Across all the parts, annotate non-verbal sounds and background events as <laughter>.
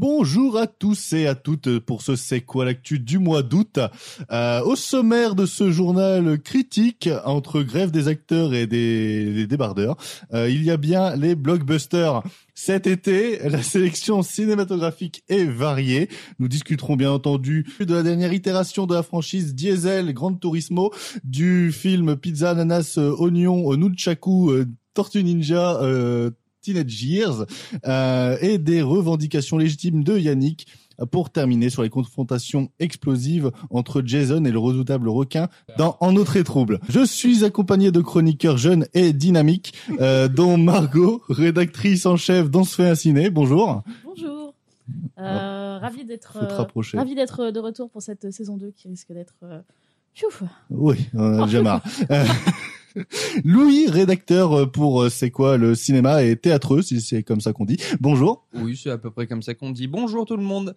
Bonjour à tous et à toutes pour ce C'est quoi l'actu du mois d'août. Euh, au sommaire de ce journal critique entre grève des acteurs et des, débardeurs, euh, il y a bien les blockbusters. Cet été, la sélection cinématographique est variée. Nous discuterons bien entendu de la dernière itération de la franchise Diesel Grand Turismo, du film Pizza Ananas Oignon Nunchaku euh, Tortue Ninja euh, Teenage Years euh, et des revendications légitimes de Yannick pour terminer sur les confrontations explosives entre Jason et le redoutable requin dans En autre et trouble. Je suis accompagné de chroniqueurs jeunes et dynamiques, euh, dont Margot, rédactrice en chef d'On se fait un ciné. Bonjour. Bonjour. Euh, ravi d'être euh, ravi d'être de retour pour cette saison 2 qui risque d'être euh, chouf. Oui, on a déjà marre. <laughs> Euh, <laughs> Louis, rédacteur pour euh, C'est quoi le cinéma et théâtreux, si c'est comme ça qu'on dit. Bonjour. Oui, c'est à peu près comme ça qu'on dit. Bonjour tout le monde.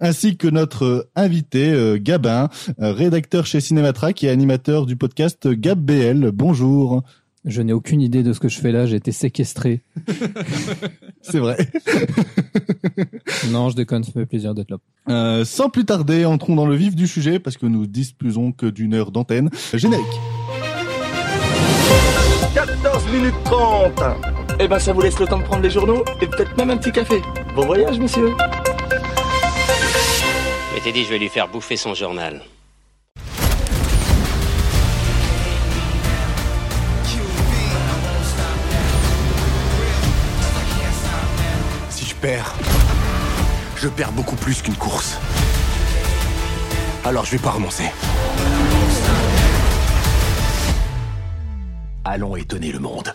ainsi que notre euh, invité euh, Gabin, euh, rédacteur chez Cinématrack et animateur du podcast Gab BL. Bonjour. Je n'ai aucune idée de ce que je fais là, j'ai été séquestré. <laughs> C'est vrai. <laughs> Non, je déconne, ça fait plaisir d'être là. Euh, sans plus tarder, entrons dans le vif du sujet parce que nous disposons que d'une heure d'antenne. Générique. 14 minutes 30 Eh ben ça vous laisse le temps de prendre les journaux et peut-être même un petit café. Bon voyage messieurs Je m'étais dit, je vais lui faire bouffer son journal. Si je perds, je perds beaucoup plus qu'une course. Alors je vais pas renoncer. Allons étonner le monde.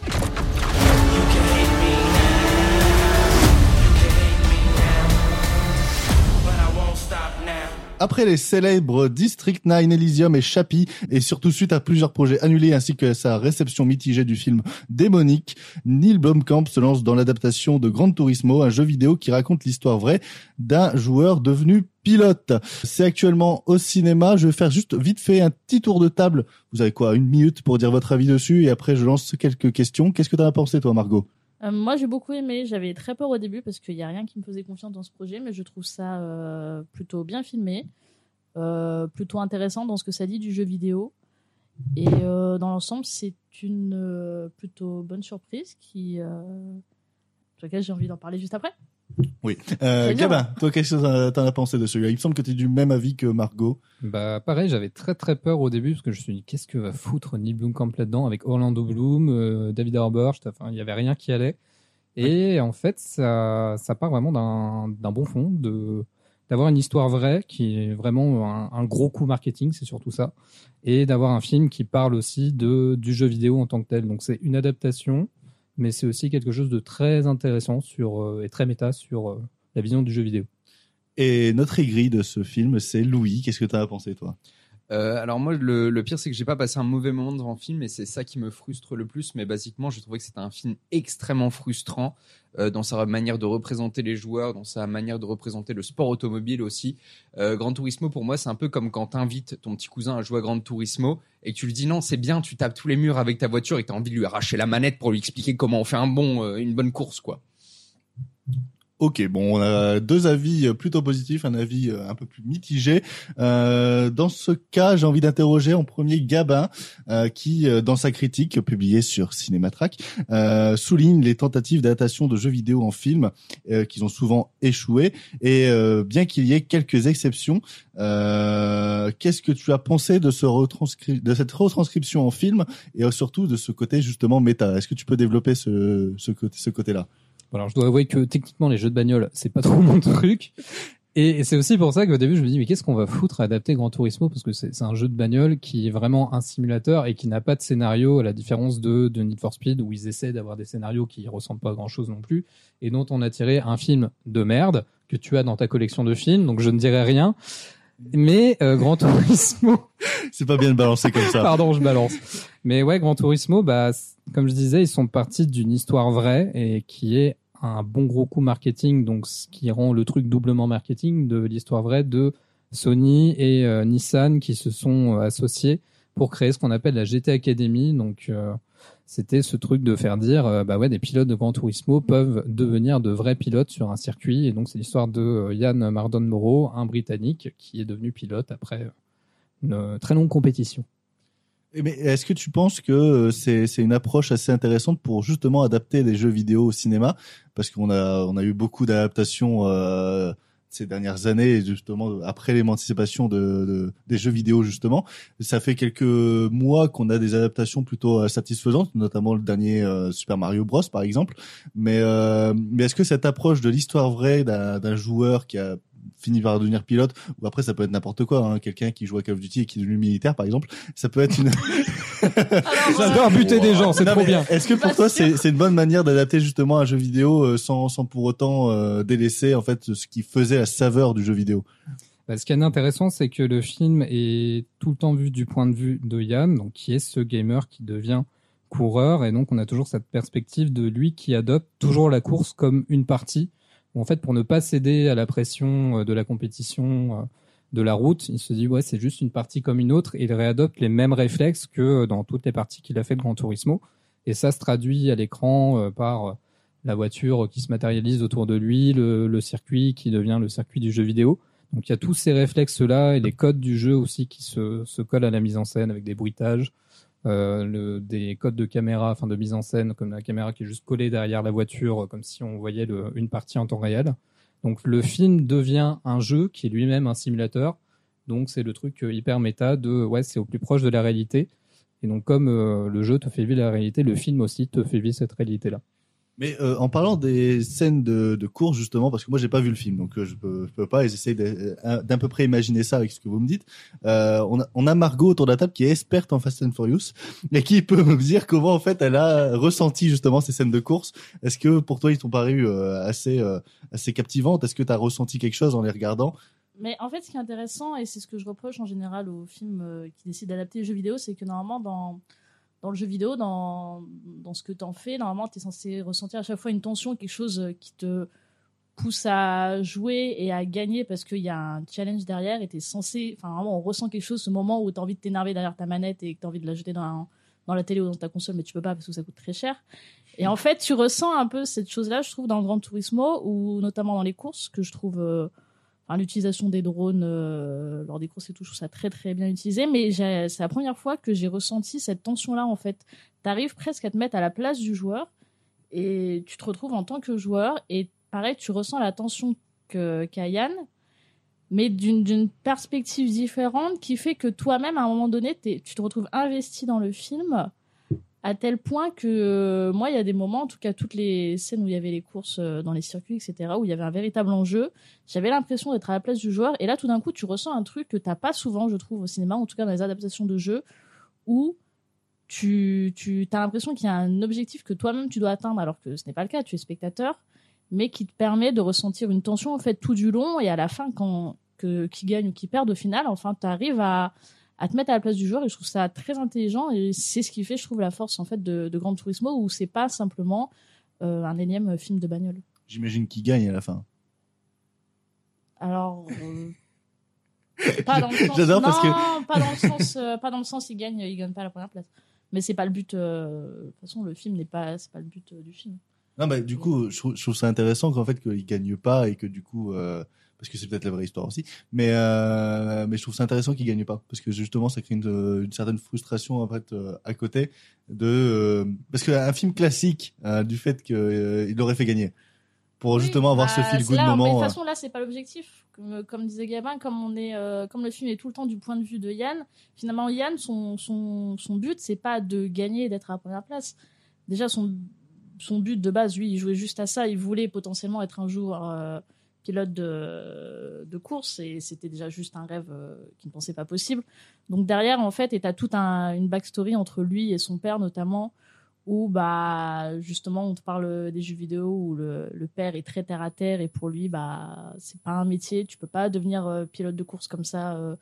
Après les célèbres District 9, Elysium et Chappie, et surtout suite à plusieurs projets annulés ainsi que sa réception mitigée du film Démonique, Neil Blomkamp se lance dans l'adaptation de Gran Turismo, un jeu vidéo qui raconte l'histoire vraie d'un joueur devenu pilote. C'est actuellement au cinéma. Je vais faire juste vite fait un petit tour de table. Vous avez quoi, une minute pour dire votre avis dessus? Et après je lance quelques questions. Qu'est-ce que t'en as pensé toi, Margot? Euh, moi j'ai beaucoup aimé, j'avais très peur au début parce qu'il n'y a rien qui me faisait confiance dans ce projet, mais je trouve ça euh, plutôt bien filmé, euh, plutôt intéressant dans ce que ça dit du jeu vidéo. Et dans l'ensemble, c'est une plutôt bonne surprise qui, sur laquelle j'ai envie d'en parler juste après. Oui. Euh. Gabin, toi, qu'est-ce que t'en as pensé de celui-là? Il me semble que tu es du même avis que Margot. Bah pareil, j'avais très très peur au début parce que je me suis dit qu'est-ce que va foutre Neil Blomkamp là-dedans avec Orlando Bloom, euh, David Harbour, enfin il y avait rien qui allait. Et en fait, ça ça part vraiment d'un d'un bon fond de d'avoir une histoire vraie qui est vraiment un, un gros coup marketing, c'est surtout ça, et d'avoir un film qui parle aussi de du jeu vidéo en tant que tel. Donc c'est une adaptation, mais c'est aussi quelque chose de très intéressant sur euh, et très méta sur euh, la vision du jeu vidéo. Et notre aigri de ce film, c'est Louis. Qu'est-ce que t'en as pensé, toi? Euh, alors moi, le, pire, c'est que j'ai pas passé un mauvais moment devant le film et c'est ça qui me frustre le plus. Mais basiquement, je trouvais que c'était un film extrêmement frustrant euh, dans sa manière de représenter les joueurs, dans sa manière de représenter le sport automobile aussi. Euh, Gran Turismo, pour moi, c'est un peu comme quand t'invites ton petit cousin à jouer à Gran Turismo et que tu lui dis non, c'est bien, tu tapes tous les murs avec ta voiture et t'as envie de lui arracher la manette pour lui expliquer comment on fait une bonne course, quoi. Ok, bon, on a deux avis plutôt positifs, un avis euh, un peu plus mitigé. Euh, dans ce cas, j'ai envie d'interroger en premier Gabin, euh, qui, euh, dans sa critique publiée sur Cinématrack, souligne les tentatives d'adaptation de jeux vidéo en film, euh, qui ont souvent échoué. Et bien qu'il y ait quelques exceptions, qu'est-ce que tu as pensé de, cette retranscription en film et surtout de ce côté justement méta? Est-ce que tu peux développer ce, côté, ce côté-là? Bon, Alors, je dois avouer que techniquement, les jeux de bagnole, c'est pas <laughs> trop mon truc. Et, c'est aussi pour ça qu'au début, je me dis, mais qu'est-ce qu'on va foutre à adapter Gran Turismo? Parce que c'est un jeu de bagnole qui est vraiment un simulateur et qui n'a pas de scénario, à la différence de, de Need for Speed, où ils essaient d'avoir des scénarios qui ressemblent pas à grand-chose non plus, et dont on a tiré un film de merde que tu as dans ta collection de films, donc je ne dirai rien. Mais euh, Gran Turismo, <laughs> C'est pas bien de balancer comme ça. Pardon, je balance. Mais ouais, Gran Turismo, bah, comme je disais, ils sont partis d'une histoire vraie et qui est un bon gros coup marketing, donc ce qui rend le truc doublement marketing de l'histoire vraie de Sony et euh, Nissan qui se sont euh, associés pour créer ce qu'on appelle la GT Academy. Donc, euh, c'était ce truc de faire dire, bah ouais, des pilotes de Gran Turismo peuvent devenir de vrais pilotes sur un circuit. Et donc c'est l'histoire de Yann Mardon Moreau, un Britannique qui est devenu pilote après une très longue compétition. Eh, Mais est-ce que tu penses que euh, c'est une approche assez intéressante pour justement adapter des jeux vidéo au cinéma? Parce qu'on a on a eu beaucoup d'adaptations euh, ces dernières années, justement après l'émancipation de, de- des jeux vidéo justement. Ça fait quelques mois qu'on a des adaptations plutôt euh, satisfaisantes, notamment le dernier euh, Super Mario Bros par exemple. Mais euh, mais est-ce que cette approche de l'histoire vraie d'un joueur qui a fini par devenir pilote ou après ça peut être n'importe quoi hein, quelqu'un qui joue à Call of Duty et qui est devenu militaire par exemple ça peut être une <laughs> J'adore buter des gens, c'est trop mais bien. Est-ce que pour toi, c'est une bonne manière d'adapter justement un jeu vidéo euh, sans, sans pour autant euh, délaisser en fait ce qui faisait la saveur du jeu vidéo? Bah, ce qui est intéressant, c'est que le film est tout le temps vu du point de vue de Yann, donc qui est ce gamer qui devient coureur, et donc on a toujours cette perspective de lui qui adopte toujours la course comme une partie. En fait, pour ne pas céder à la pression euh, de la compétition euh, de la route, il se dit ouais c'est juste une partie comme une autre, et il réadopte les mêmes réflexes que dans toutes les parties qu'il a fait de Gran Turismo, et ça se traduit à l'écran euh, par euh, la voiture qui se matérialise autour de lui, le, circuit qui devient le circuit du jeu vidéo. Donc il y a tous ces réflexes-là et les codes du jeu aussi qui se collent à la mise en scène avec des bruitages, euh, des codes de caméra, enfin de mise en scène, comme la caméra qui est juste collée derrière la voiture, euh, comme si on voyait une partie en temps réel. Donc le film devient un jeu qui est lui-même un simulateur. Donc c'est le truc euh, hyper méta de ouais c'est au plus proche de la réalité. Et donc comme le jeu te fait vivre la réalité, le film aussi te fait vivre cette réalité-là. Mais euh, en parlant des scènes de, de course justement, parce que moi j'ai pas vu le film, donc euh, je peux, peux pas. et J'essaie de- euh, d'un peu près imaginer ça avec ce que vous me dites. Euh, on, a, on a Margot autour de la table qui est experte en Fast and Furious et qui peut <laughs> me dire comment en fait elle a ressenti justement ces scènes de course. Est-ce que pour toi ils t'ont paru euh, assez euh, assez captivantes? Est-ce que tu as ressenti quelque chose en les regardant? Mais en fait, ce qui est intéressant, et c'est ce que je reproche en général aux films qui décident d'adapter les jeux vidéo, c'est que normalement, dans, dans le jeu vidéo, dans, dans ce que tu en fais, normalement, tu es censé ressentir à chaque fois une tension, quelque chose euh, qui te pousse à jouer et à gagner parce qu'il y a un challenge derrière et tu es censé, enfin vraiment, on ressent quelque chose ce moment où tu as envie de t'énerver derrière ta manette et que tu as envie de la jeter dans, dans la télé ou dans ta console, mais tu peux pas parce que ça coûte très cher. Et en fait, tu ressens un peu cette chose-là, je trouve, dans le Grand Turismo ou notamment dans les courses, que je trouve. euh, L'utilisation des drones euh, lors des courses et tout, je trouve ça très très bien utilisé. Mais c'est la première fois que j'ai ressenti cette tension-là en fait. T'arrives presque à te mettre à la place du joueur et tu te retrouves en tant que joueur et pareil, tu ressens la tension qu'a Yann, mais d'une perspective différente qui fait que toi-même à un moment donné, tu te retrouves investi dans le film à tel point que euh, moi, il y a des moments, en tout cas toutes les scènes où il y avait les courses euh, dans les circuits, etc., où il y avait un véritable enjeu, j'avais l'impression d'être à la place du joueur. Et là, tout d'un coup, tu ressens un truc que t'as pas souvent, je trouve, au cinéma, en tout cas dans les adaptations de jeux, où tu, as l'impression qu'il y a un objectif que toi-même tu dois atteindre, alors que ce n'est pas le cas, tu es spectateur, mais qui te permet de ressentir une tension en fait tout du long et à la fin, quand qui gagne ou qui perd au final, enfin, tu arrives à, à te mettre à la place du joueur et je trouve ça très intelligent et c'est ce qui fait, je trouve, la force en fait de, de Gran Turismo où c'est pas simplement euh, un énième film de bagnole. J'imagine qu'il gagne à la fin. Alors. euh, <laughs> pas dans le sens. J'adore parce que- Non, pas dans le sens. euh, pas dans le sens. Il gagne. Il gagne pas la première place. Mais c'est pas le but. euh, De toute façon, le film n'est pas. C'est pas le but euh, du film. Non, mais du coup, je trouve, je trouve ça intéressant qu'en fait qu'il gagne pas et que du coup, euh, parce que c'est peut-être la vraie histoire aussi, mais euh, mais je trouve ça intéressant qu'il gagne pas parce que justement ça crée une, une certaine frustration en fait euh, à côté de euh, parce qu'un film classique euh, du fait qu'il il aurait fait gagner pour justement avoir ce Bah, feel c'est good là, Mais de moment. toute euh. façon, là, c'est pas l'objectif. Comme, comme disait Gabin, comme on est, euh, comme le film est tout le temps du point de vue de Yann. Finalement, Yann, son son son but, c'est pas de gagner d'être à la première place. Déjà, son son but de base, lui, il jouait juste à ça. Il voulait potentiellement être un jour euh, pilote de, course et c'était déjà juste un rêve euh, qu'il ne pensait pas possible. Donc derrière, en fait, et as toute un, une backstory entre lui et son père notamment, où bah justement on te parle des jeux vidéo où le, le père est très terre à terre et pour lui bah c'est pas un métier, tu peux pas devenir euh, pilote de course comme ça euh,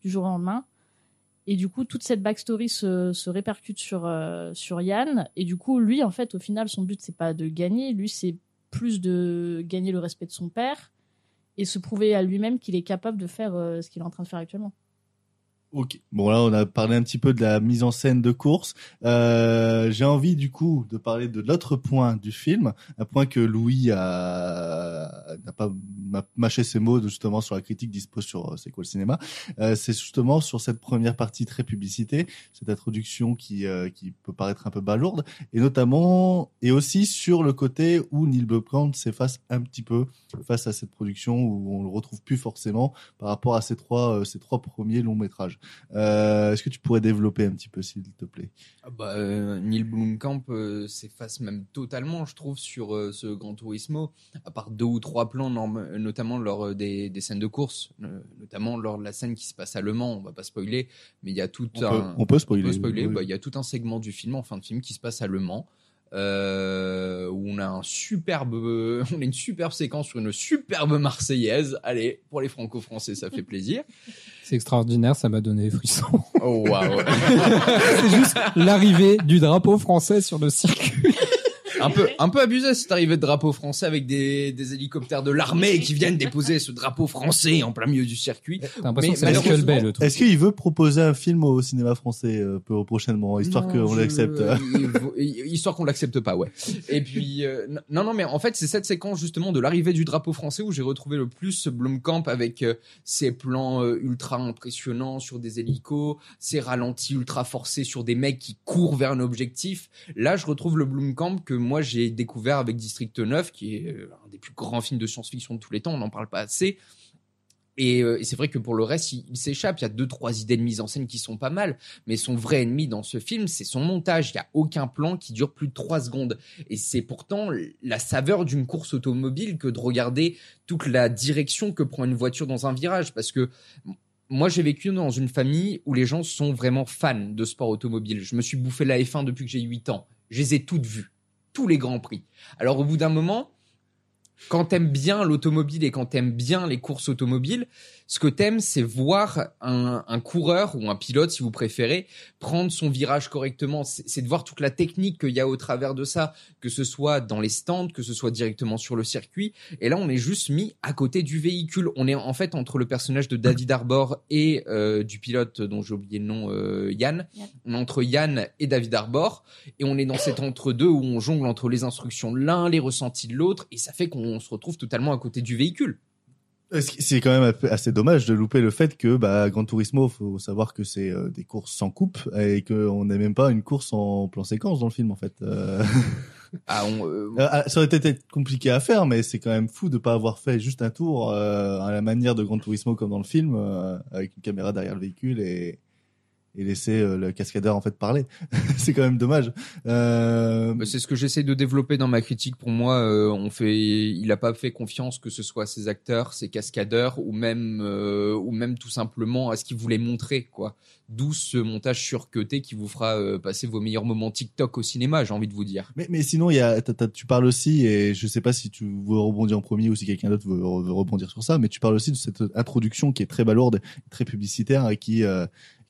du jour au lendemain. Et du coup, toute cette backstory se, se répercute sur, euh, sur Yann. Et du coup, lui, en fait, au final, son but, c'est pas de gagner. Lui, c'est plus de gagner le respect de son père et se prouver à lui-même qu'il est capable de faire euh, ce qu'il est en train de faire actuellement. Ok. Bon là, on a parlé un petit peu de la mise en scène de course. Euh, J'ai envie du coup de parler de l'autre point du film, un point que Louis a n'a pas mâché ses mots justement sur la critique dispo sur euh, c'est quoi le cinéma. Euh, c'est justement sur cette première partie très publicité, cette introduction qui euh, qui peut paraître un peu balourde, et notamment et aussi sur le côté où Neil Blomkamp s'efface un petit peu face à cette production où on le retrouve plus forcément par rapport à ces trois euh, ces trois premiers longs métrages. Euh, Est-ce que tu pourrais développer un petit peu, s'il te plaît? Ah bah, euh, Neil Blomkamp euh, s'efface même totalement, je trouve, sur ce Gran Turismo, à part deux ou trois plans, notamment lors des, des scènes de course, notamment lors de la scène qui se passe à Le Mans, on va pas spoiler, mais il y a tout on, un... peut, on peut spoiler. on peut spoiler, oui. bah, il y a tout un segment du film, en fin de film, qui se passe à Le Mans, euh, où on a un superbe, <laughs> on a une superbe séquence sur une superbe Marseillaise. Allez, pour les Franco-Français, ça fait plaisir. C'est extraordinaire, ça m'a donné des frissons. Oh waouh, <laughs> c'est juste l'arrivée du drapeau français sur le circuit. <laughs> un peu, un peu abusé cette arrivée de drapeau français avec des, des hélicoptères de l'armée qui viennent déposer ce drapeau français en plein milieu du circuit. T'as l'impression Mais que c'est Michael malheureusement, Bay le truc. Est-ce qu'il veut proposer un film au cinéma français euh, peu prochainement, histoire qu'on je- l'accepte Histoire qu'on l'accepte pas, ouais. Et puis, euh, non, non, mais en fait, c'est cette séquence justement de l'arrivée du drapeau français où j'ai retrouvé le plus Blomkamp avec euh, ses plans euh, ultra impressionnants sur des hélicos, ses ralentis ultra forcés sur des mecs qui courent vers un objectif. Là, je retrouve le Blomkamp que moi j'ai découvert avec District 9, qui est euh, un des plus grands films de science-fiction de tous les temps. On n'en parle pas assez. Et, euh, et c'est vrai que pour le reste, il, il s'échappe. Il y a deux, trois idées de mise en scène qui sont pas mal. Mais son vrai ennemi dans ce film, c'est son montage. Il n'y a aucun plan qui dure plus de trois secondes. Et c'est pourtant la saveur d'une course automobile que de regarder toute la direction que prend une voiture dans un virage. Parce que moi, j'ai vécu dans une famille où les gens sont vraiment fans de sport automobile. Je me suis bouffé la F1 depuis que j'ai 8 ans. Je les ai toutes vues. Les grands prix. Alors, au bout d'un moment, quand t'aimes bien l'automobile et quand t'aimes bien les courses automobiles, ce que t'aimes, c'est voir un, un coureur ou un pilote, si vous préférez, prendre son virage correctement. C'est de voir toute la technique qu'il y a au travers de ça, que ce soit dans les stands, que ce soit directement sur le circuit. Et là, on est juste mis à côté du véhicule. On est en fait entre le personnage de David Arbor et euh, du pilote dont j'ai oublié le nom, euh, Yann. Yann. On est entre Yann et David Arbor. Et on est dans cet entre-deux où on jongle entre les instructions de l'un, les ressentis de l'autre. Et ça fait qu'on se retrouve totalement à côté du véhicule. Que C'est quand même assez dommage de louper le fait que bah, Gran Turismo, faut savoir que c'est euh, des courses sans coupe et qu'on n'est même pas une course en plan séquence dans le film en fait. Euh, Ah, on, euh, euh, ça aurait été compliqué à faire, mais c'est quand même fou de pas avoir fait juste un tour euh, à la manière de Gran Turismo comme dans le film, euh, avec une caméra derrière le véhicule et, et laisser euh, le cascadeur en fait parler. <laughs> c'est quand même dommage. Euh, Bah, c'est ce que j'essaie de développer dans ma critique. Pour moi, euh, on fait, il a pas fait confiance que ce soit ses acteurs, ses cascadeurs, ou même, euh, ou même tout simplement à ce qu'il voulait montrer, quoi. D'où ce montage surcuté qui vous fera euh, passer vos meilleurs moments TikTok au cinéma, j'ai envie de vous dire. Mais, mais sinon, il y a, t'as- t'as- tu parles aussi, et je sais pas si tu veux rebondir en premier ou si quelqu'un d'autre veut, veut rebondir sur ça, mais tu parles aussi de cette introduction qui est très balourde, très publicitaire et qui, euh,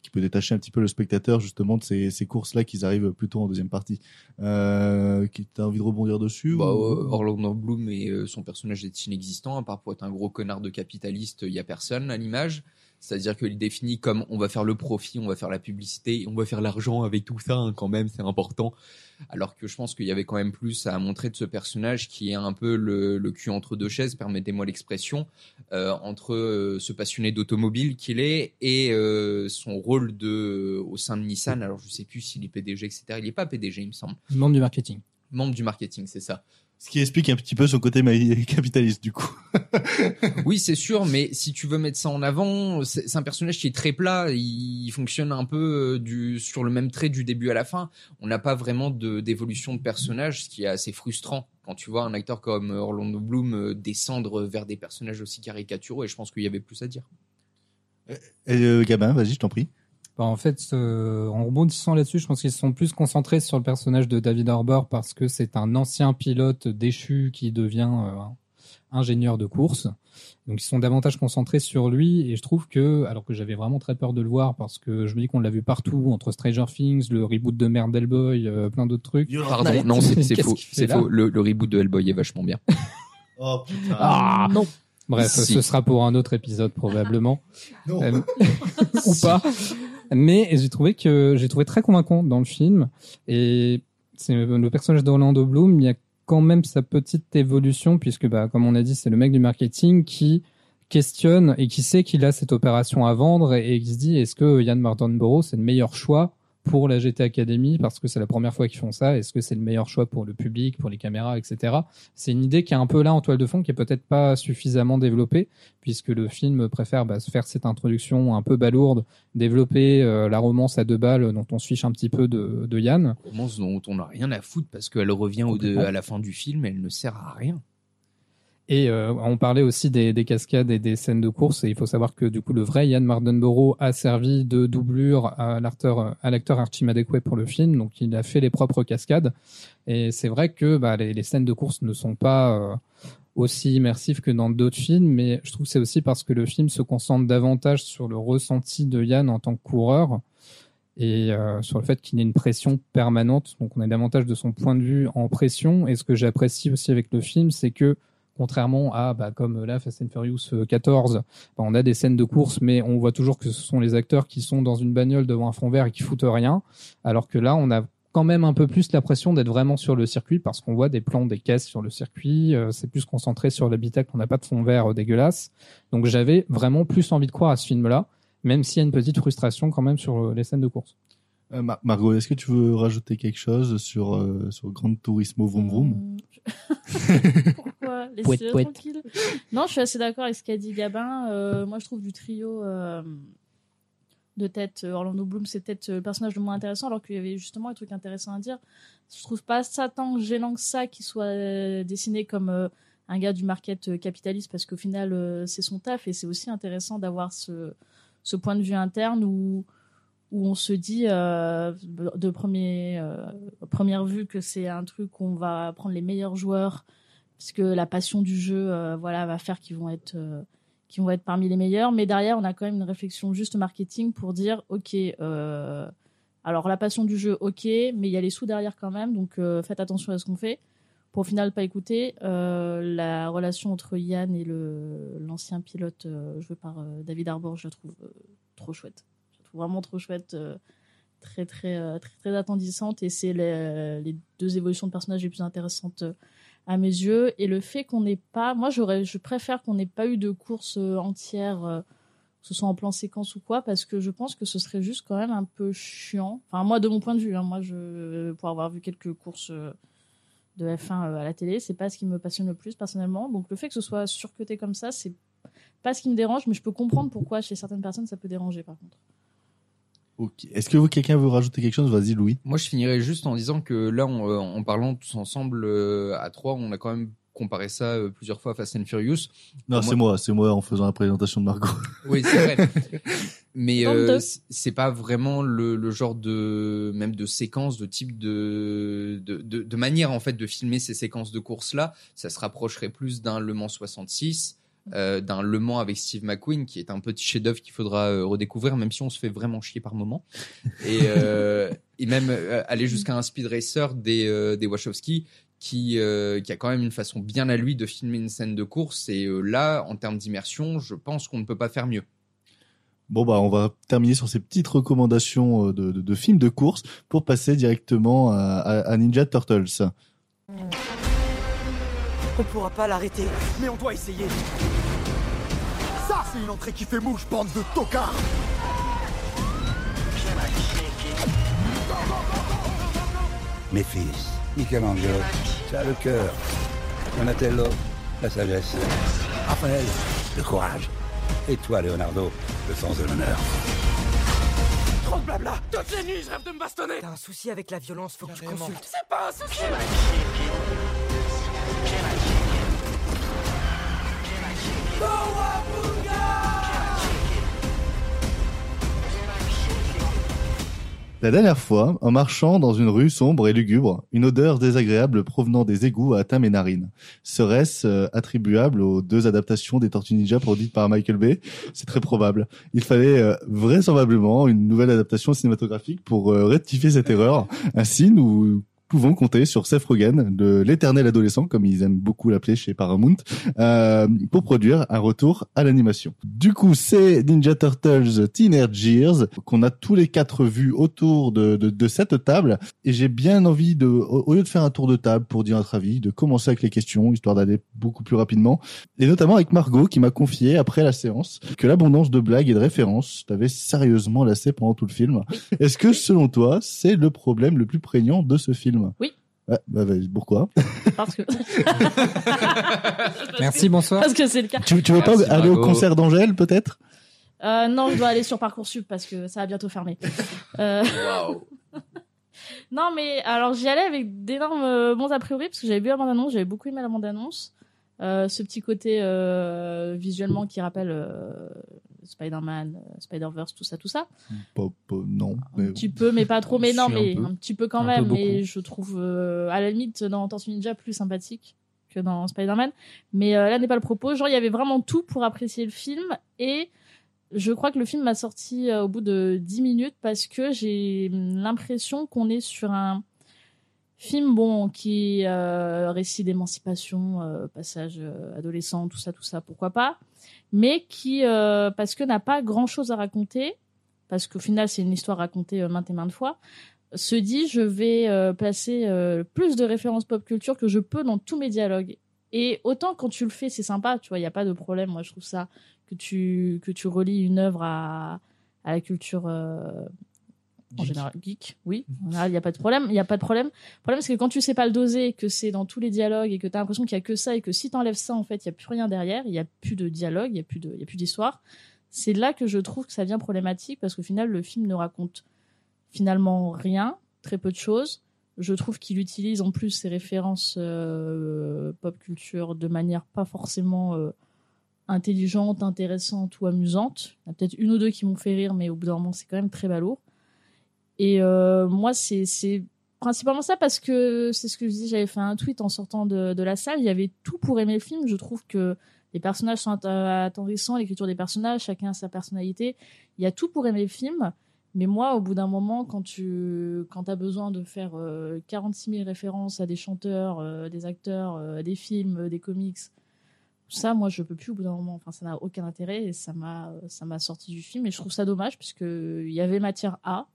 qui peut détacher un petit peu le spectateur justement de ces, ces courses-là qui arrivent plutôt en deuxième partie. Euh, t'as envie de rebondir dessus Bah, ou- euh, Orlando Bloom et euh, son personnage est inexistant, à part pour être un gros connard de capitaliste, il y a personne à l'image. C'est-à-dire qu'il définit comme on va faire le profit, on va faire la publicité, on va faire l'argent avec tout ça hein, quand même, c'est important. Alors que je pense qu'il y avait quand même plus à montrer de ce personnage qui est un peu le, le cul entre deux chaises, permettez-moi l'expression, euh, entre euh, ce passionné d'automobile qu'il est et euh, son rôle de au sein de Nissan. Alors je sais plus s'il est PDG, etc. Il n'est pas PDG, il me semble. Membre du marketing. Membre du marketing, c'est ça. Ce qui explique un petit peu son côté <laughs> capitaliste du coup. <laughs> Oui, c'est sûr, mais si tu veux mettre ça en avant, c'est un personnage qui est très plat. Il fonctionne un peu euh, du, sur le même trait du début à la fin. On n'a pas vraiment de- d'évolution de personnage, ce qui est assez frustrant quand tu vois un acteur comme Orlando Bloom euh, descendre vers des personnages aussi caricaturaux. Et je pense qu'il y avait plus à dire. Et, euh, Gabin, vas-y, je t'en prie. Bah, en fait, euh, en rebondissant là-dessus, je pense qu'ils se sont plus concentrés sur le personnage de David Harbour parce que c'est un ancien pilote déchu qui devient euh, ingénieur de course. Donc ils sont davantage concentrés sur lui et je trouve que, alors que j'avais vraiment très peur de le voir parce que je me dis qu'on l'a vu partout entre Stranger Things, le reboot de Merde Hellboy, euh, plein d'autres trucs. Pardon, non, c'est <laughs> faux. C'est le reboot de Hellboy est vachement bien. Oh putain. Ah non. Bref, Si. ce sera pour un autre épisode probablement. <laughs> Euh, <laughs> ou pas. Mais j'ai trouvé que j'ai trouvé très convaincant dans le film et c'est le personnage d'Orlando Bloom, il y a quand même sa petite évolution puisque bah comme on a dit, c'est le mec du marketing qui questionne et qui sait qu'il a cette opération à vendre et, et qui se dit est-ce que Yann Mardenborough c'est le meilleur choix pour la GT Academy parce que c'est la première fois qu'ils font ça Est-ce que c'est le meilleur choix pour le public, pour les caméras, etc. C'est une idée qui est un peu là en toile de fond, qui est peut-être pas suffisamment développée, puisque le film préfère bah, se faire cette introduction un peu balourde, développer euh, la romance à deux balles dont on se fiche un petit peu de, de Yann. Romance dont on n'a rien à foutre parce qu'elle revient au de, à la fin du film et elle ne sert à rien. Et euh, on parlait aussi des, des cascades et des scènes de course, et il faut savoir que du coup le vrai Yann Mardenborough a servi de doublure à l'acteur à l'acteur Archie pour le film, donc il a fait les propres cascades. Et c'est vrai que bah, les, scènes de course ne sont pas euh, aussi immersives que dans d'autres films, mais je trouve que c'est aussi parce que le film se concentre davantage sur le ressenti de Yann en tant que coureur et euh, sur le fait qu'il ait une pression permanente. Donc on est davantage de son point de vue en pression. Et ce que j'apprécie aussi avec le film, c'est que contrairement à bah, comme là Fast and Furious euh, 14, bah, on a des scènes de course, mais on voit toujours que ce sont les acteurs qui sont dans une bagnole devant un fond vert et qui foutent rien, alors que là on a quand même un peu plus l'impression d'être vraiment sur le circuit parce qu'on voit des plans des caisses sur le circuit, euh, c'est plus concentré sur l'habitacle, on n'a pas de fond vert euh, dégueulasse. Donc j'avais vraiment plus envie de croire à ce film-là, même s'il y a une petite frustration quand même sur euh, les scènes de course. Euh, Mar- Margot, est-ce que tu veux rajouter quelque chose sur euh, sur Gran Turismo Vroom Vroom Euh, <laughs> Pourquoi? Laissez-le Pouet, pouet. tranquille. Non, je suis assez d'accord avec ce qu'a dit Gabin. Euh, moi, je trouve du trio euh, de tête, Orlando Bloom, c'est peut-être le personnage le moins intéressant, alors qu'il y avait justement des trucs intéressants à dire. Je trouve pas ça tant gênant que ça qu'il soit euh, dessiné comme euh, un gars du market euh, capitaliste, parce qu'au final, euh, c'est son taf et c'est aussi intéressant d'avoir ce, ce point de vue interne où où on se dit euh, de euh, première vue que c'est un truc où on va prendre les meilleurs joueurs parce que la passion du jeu euh, voilà va faire qu'ils vont être vont être parmi les meilleurs. Mais derrière on a quand même une réflexion juste marketing pour dire ok alors la passion du jeu ok mais il y a les sous derrière quand même donc faites attention à ce qu'on fait. Pour au final pas écouter la relation entre Yann et l'ancien pilote joué par David Arbor je la trouve trop chouette vraiment trop chouette euh, très très euh, très attendissante et c'est les, les deux évolutions de personnages les plus intéressantes euh, à mes yeux. Et le fait qu'on n'ait pas moi je préfère qu'on n'ait pas eu de course euh, entière euh, que ce soit en plan séquence ou quoi parce que je pense que ce serait juste quand même un peu chiant. Enfin moi de mon point de vue hein, moi pour avoir vu quelques courses euh, de F1 euh, à la télé c'est pas ce qui me passionne le plus personnellement. Donc le fait que ce soit surcoté comme ça c'est pas ce qui me dérange mais je peux comprendre pourquoi chez certaines personnes ça peut déranger par contre Ok. Est-ce que vous, quelqu'un veut rajouter quelque chose? Vas-y, Louis. Moi, je finirais juste en disant que là, en, euh, en parlant tous ensemble euh, à trois, on a quand même comparé ça euh, plusieurs fois à Fast and Furious. Non, c'est moi, c'est moi en faisant la présentation de Margot. <laughs> Oui, c'est vrai. Mais euh, c'est pas vraiment le, le genre de même de séquence, de type de, de de de manière en fait de filmer ces séquences de course là. Ça se rapprocherait plus d'un Le Mans 66, euh, d'un Le Mans avec Steve McQueen, qui est un petit chef-d'œuvre qu'il faudra euh, redécouvrir, même si on se fait vraiment chier par moment. Et euh, même aller jusqu'à un speed racer des des Wachowski qui qui a quand même une façon bien à lui de filmer une scène de course. Et là, en termes d'immersion, je pense qu'on ne peut pas faire mieux. Bon bah on va terminer sur ces petites recommandations de, de, films de course pour passer directement à Ninja Turtles. On pourra pas l'arrêter, mais on doit essayer. Ça, c'est une entrée qui fait mouche, bande de tocards Mes fils, Michelangelo, ça a le cœur. Donatello, la sagesse. Raphaël, le courage. Et toi, Leonardo, le sens de l'honneur. Trop de blabla Toutes les nuits, je rêve de me bastonner T'as un souci avec la violence, faut que tu consultes. C'est pas un souci La dernière fois, en marchant dans une rue sombre et lugubre, une odeur désagréable provenant des égouts a atteint mes narines. Serait-ce euh, attribuable aux deux adaptations des Tortues Ninja produites par Michael Bay? C'est très probable. Il fallait euh, vraisemblablement une nouvelle adaptation cinématographique pour euh, rectifier cette erreur. Ainsi, nous pouvons compter sur Seth Rogen, de l'éternel adolescent, comme ils aiment beaucoup l'appeler chez Paramount, euh, pour produire un retour à l'animation. Du coup, c'est Ninja Turtles Teenage Years qu'on a tous les quatre vus autour de, de, de cette table. Et j'ai bien envie de, au, au lieu de faire un tour de table pour dire notre avis, de commencer avec les questions, histoire d'aller beaucoup plus rapidement. Et notamment avec Margot, qui m'a confié, après la séance, que l'abondance de blagues et de références t'avait sérieusement lassé pendant tout le film. Est-ce que, selon toi, c'est le problème le plus prégnant de ce film? Oui. Ah, bah, pourquoi <laughs> Parce que. <laughs> Merci, bonsoir. Parce que c'est le cas. tu, tu veux pas Merci, aller au concert d'Angèle, peut-être? Euh, non, je dois aller sur Parcoursup parce que ça va bientôt fermer. <laughs> Euh, Waouh. non, mais alors j'y allais avec d'énormes euh, bons a priori parce que j'avais vu la bande-annonce, j'avais beaucoup aimé la bande-annonce. Euh, ce petit côté euh, visuellement qui rappelle euh, Spider-Man, euh, Spider-Verse, tout ça, tout ça. Non. Un Mais... petit peu, mais pas trop. Mais non, un mais un petit peu quand Un même. peu mais je trouve euh, à la limite dans Tortue Ninja plus sympathique que dans Spider-Man. Mais euh, là n'est pas le propos. Genre il y avait vraiment tout pour apprécier le film et je crois que le film m'a sorti au bout de 10 minutes parce que j'ai l'impression qu'on est sur un film bon qui euh, récit d'émancipation, euh, passage euh, adolescent, tout ça, tout ça, pourquoi pas, mais qui euh, parce que n'a pas grand chose à raconter, parce qu'au final c'est une histoire racontée euh, maintes et maintes fois, se dit je vais euh, placer plus de références pop culture que je peux dans tous mes dialogues. Et autant quand tu le fais c'est sympa, tu vois, il y a pas de problème. Moi je trouve ça que tu que tu relis une œuvre à à la culture en général geek, oui, il n'y a pas de problème, il y a pas de problème. Le problème c'est que quand tu sais pas le doser, que c'est dans tous les dialogues et que tu as l'impression qu'il y a que ça et que si tu enlèves ça en fait, il y a plus rien derrière, il y a plus de dialogue, il y a plus de il y a plus d'histoire. C'est là que je trouve que ça devient problématique parce qu'au final le film ne raconte finalement rien, très peu de choses. Je trouve qu'il utilise en plus ses références euh, pop culture de manière pas forcément euh, intelligente, intéressante ou amusante. Il y en a peut-être une ou deux qui m'ont fait rire, mais au bout d'un moment, c'est quand même très balourd. Et euh, moi, c'est principalement ça parce que c'est ce que je dis. J'avais fait un tweet en sortant de, la salle. Il y avait tout pour aimer le film. Je trouve que les personnages sont attendrissants, l'écriture des personnages, chacun a sa personnalité. Il y a tout pour aimer le film. Mais moi, au bout d'un moment, quand tu quand as besoin de faire euh, 46 000 références à des chanteurs, euh, des acteurs, euh, des films, euh, des comics, ça, moi, je peux plus au bout d'un moment. Enfin, ça n'a aucun intérêt et ça m'a sorti du film. Et je trouve ça dommage puisque il y avait matière à,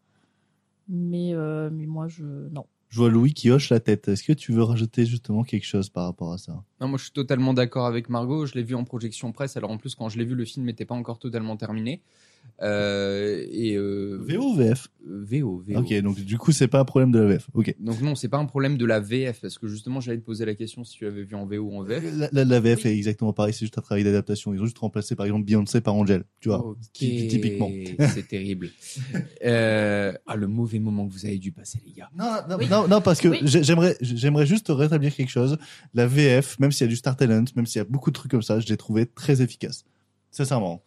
mais euh, mais moi, je non. Je vois Louis qui hoche la tête. Est-ce que tu veux rajouter justement quelque chose par rapport à ça? Non, moi je suis totalement d'accord avec Margot. Je l'ai vu en projection presse. Alors en plus, quand je l'ai vu, le film n'était pas encore totalement terminé. Euh, et euh, VO ou VF VO, VO. Ok, donc du coup, c'est pas un problème de la VF. Ok. Donc non, c'est pas un problème de la VF parce que justement, j'allais te poser la question si tu avais vu en VO ou en VF. La, la- la VF est exactement pareil, c'est juste un travail d'adaptation. Ils ont juste remplacé par exemple Beyoncé par Angel, tu vois, typiquement. c'est terrible. <laughs> Euh, ah, le mauvais moment que vous avez dû passer, les gars. Non, non, Oui. non, non, parce que Oui. j'aimerais, j'aimerais juste rétablir quelque chose. La VF, même s'il y a du Star Talent, même s'il y a beaucoup de trucs comme ça, je l'ai trouvé très efficace. Sincèrement.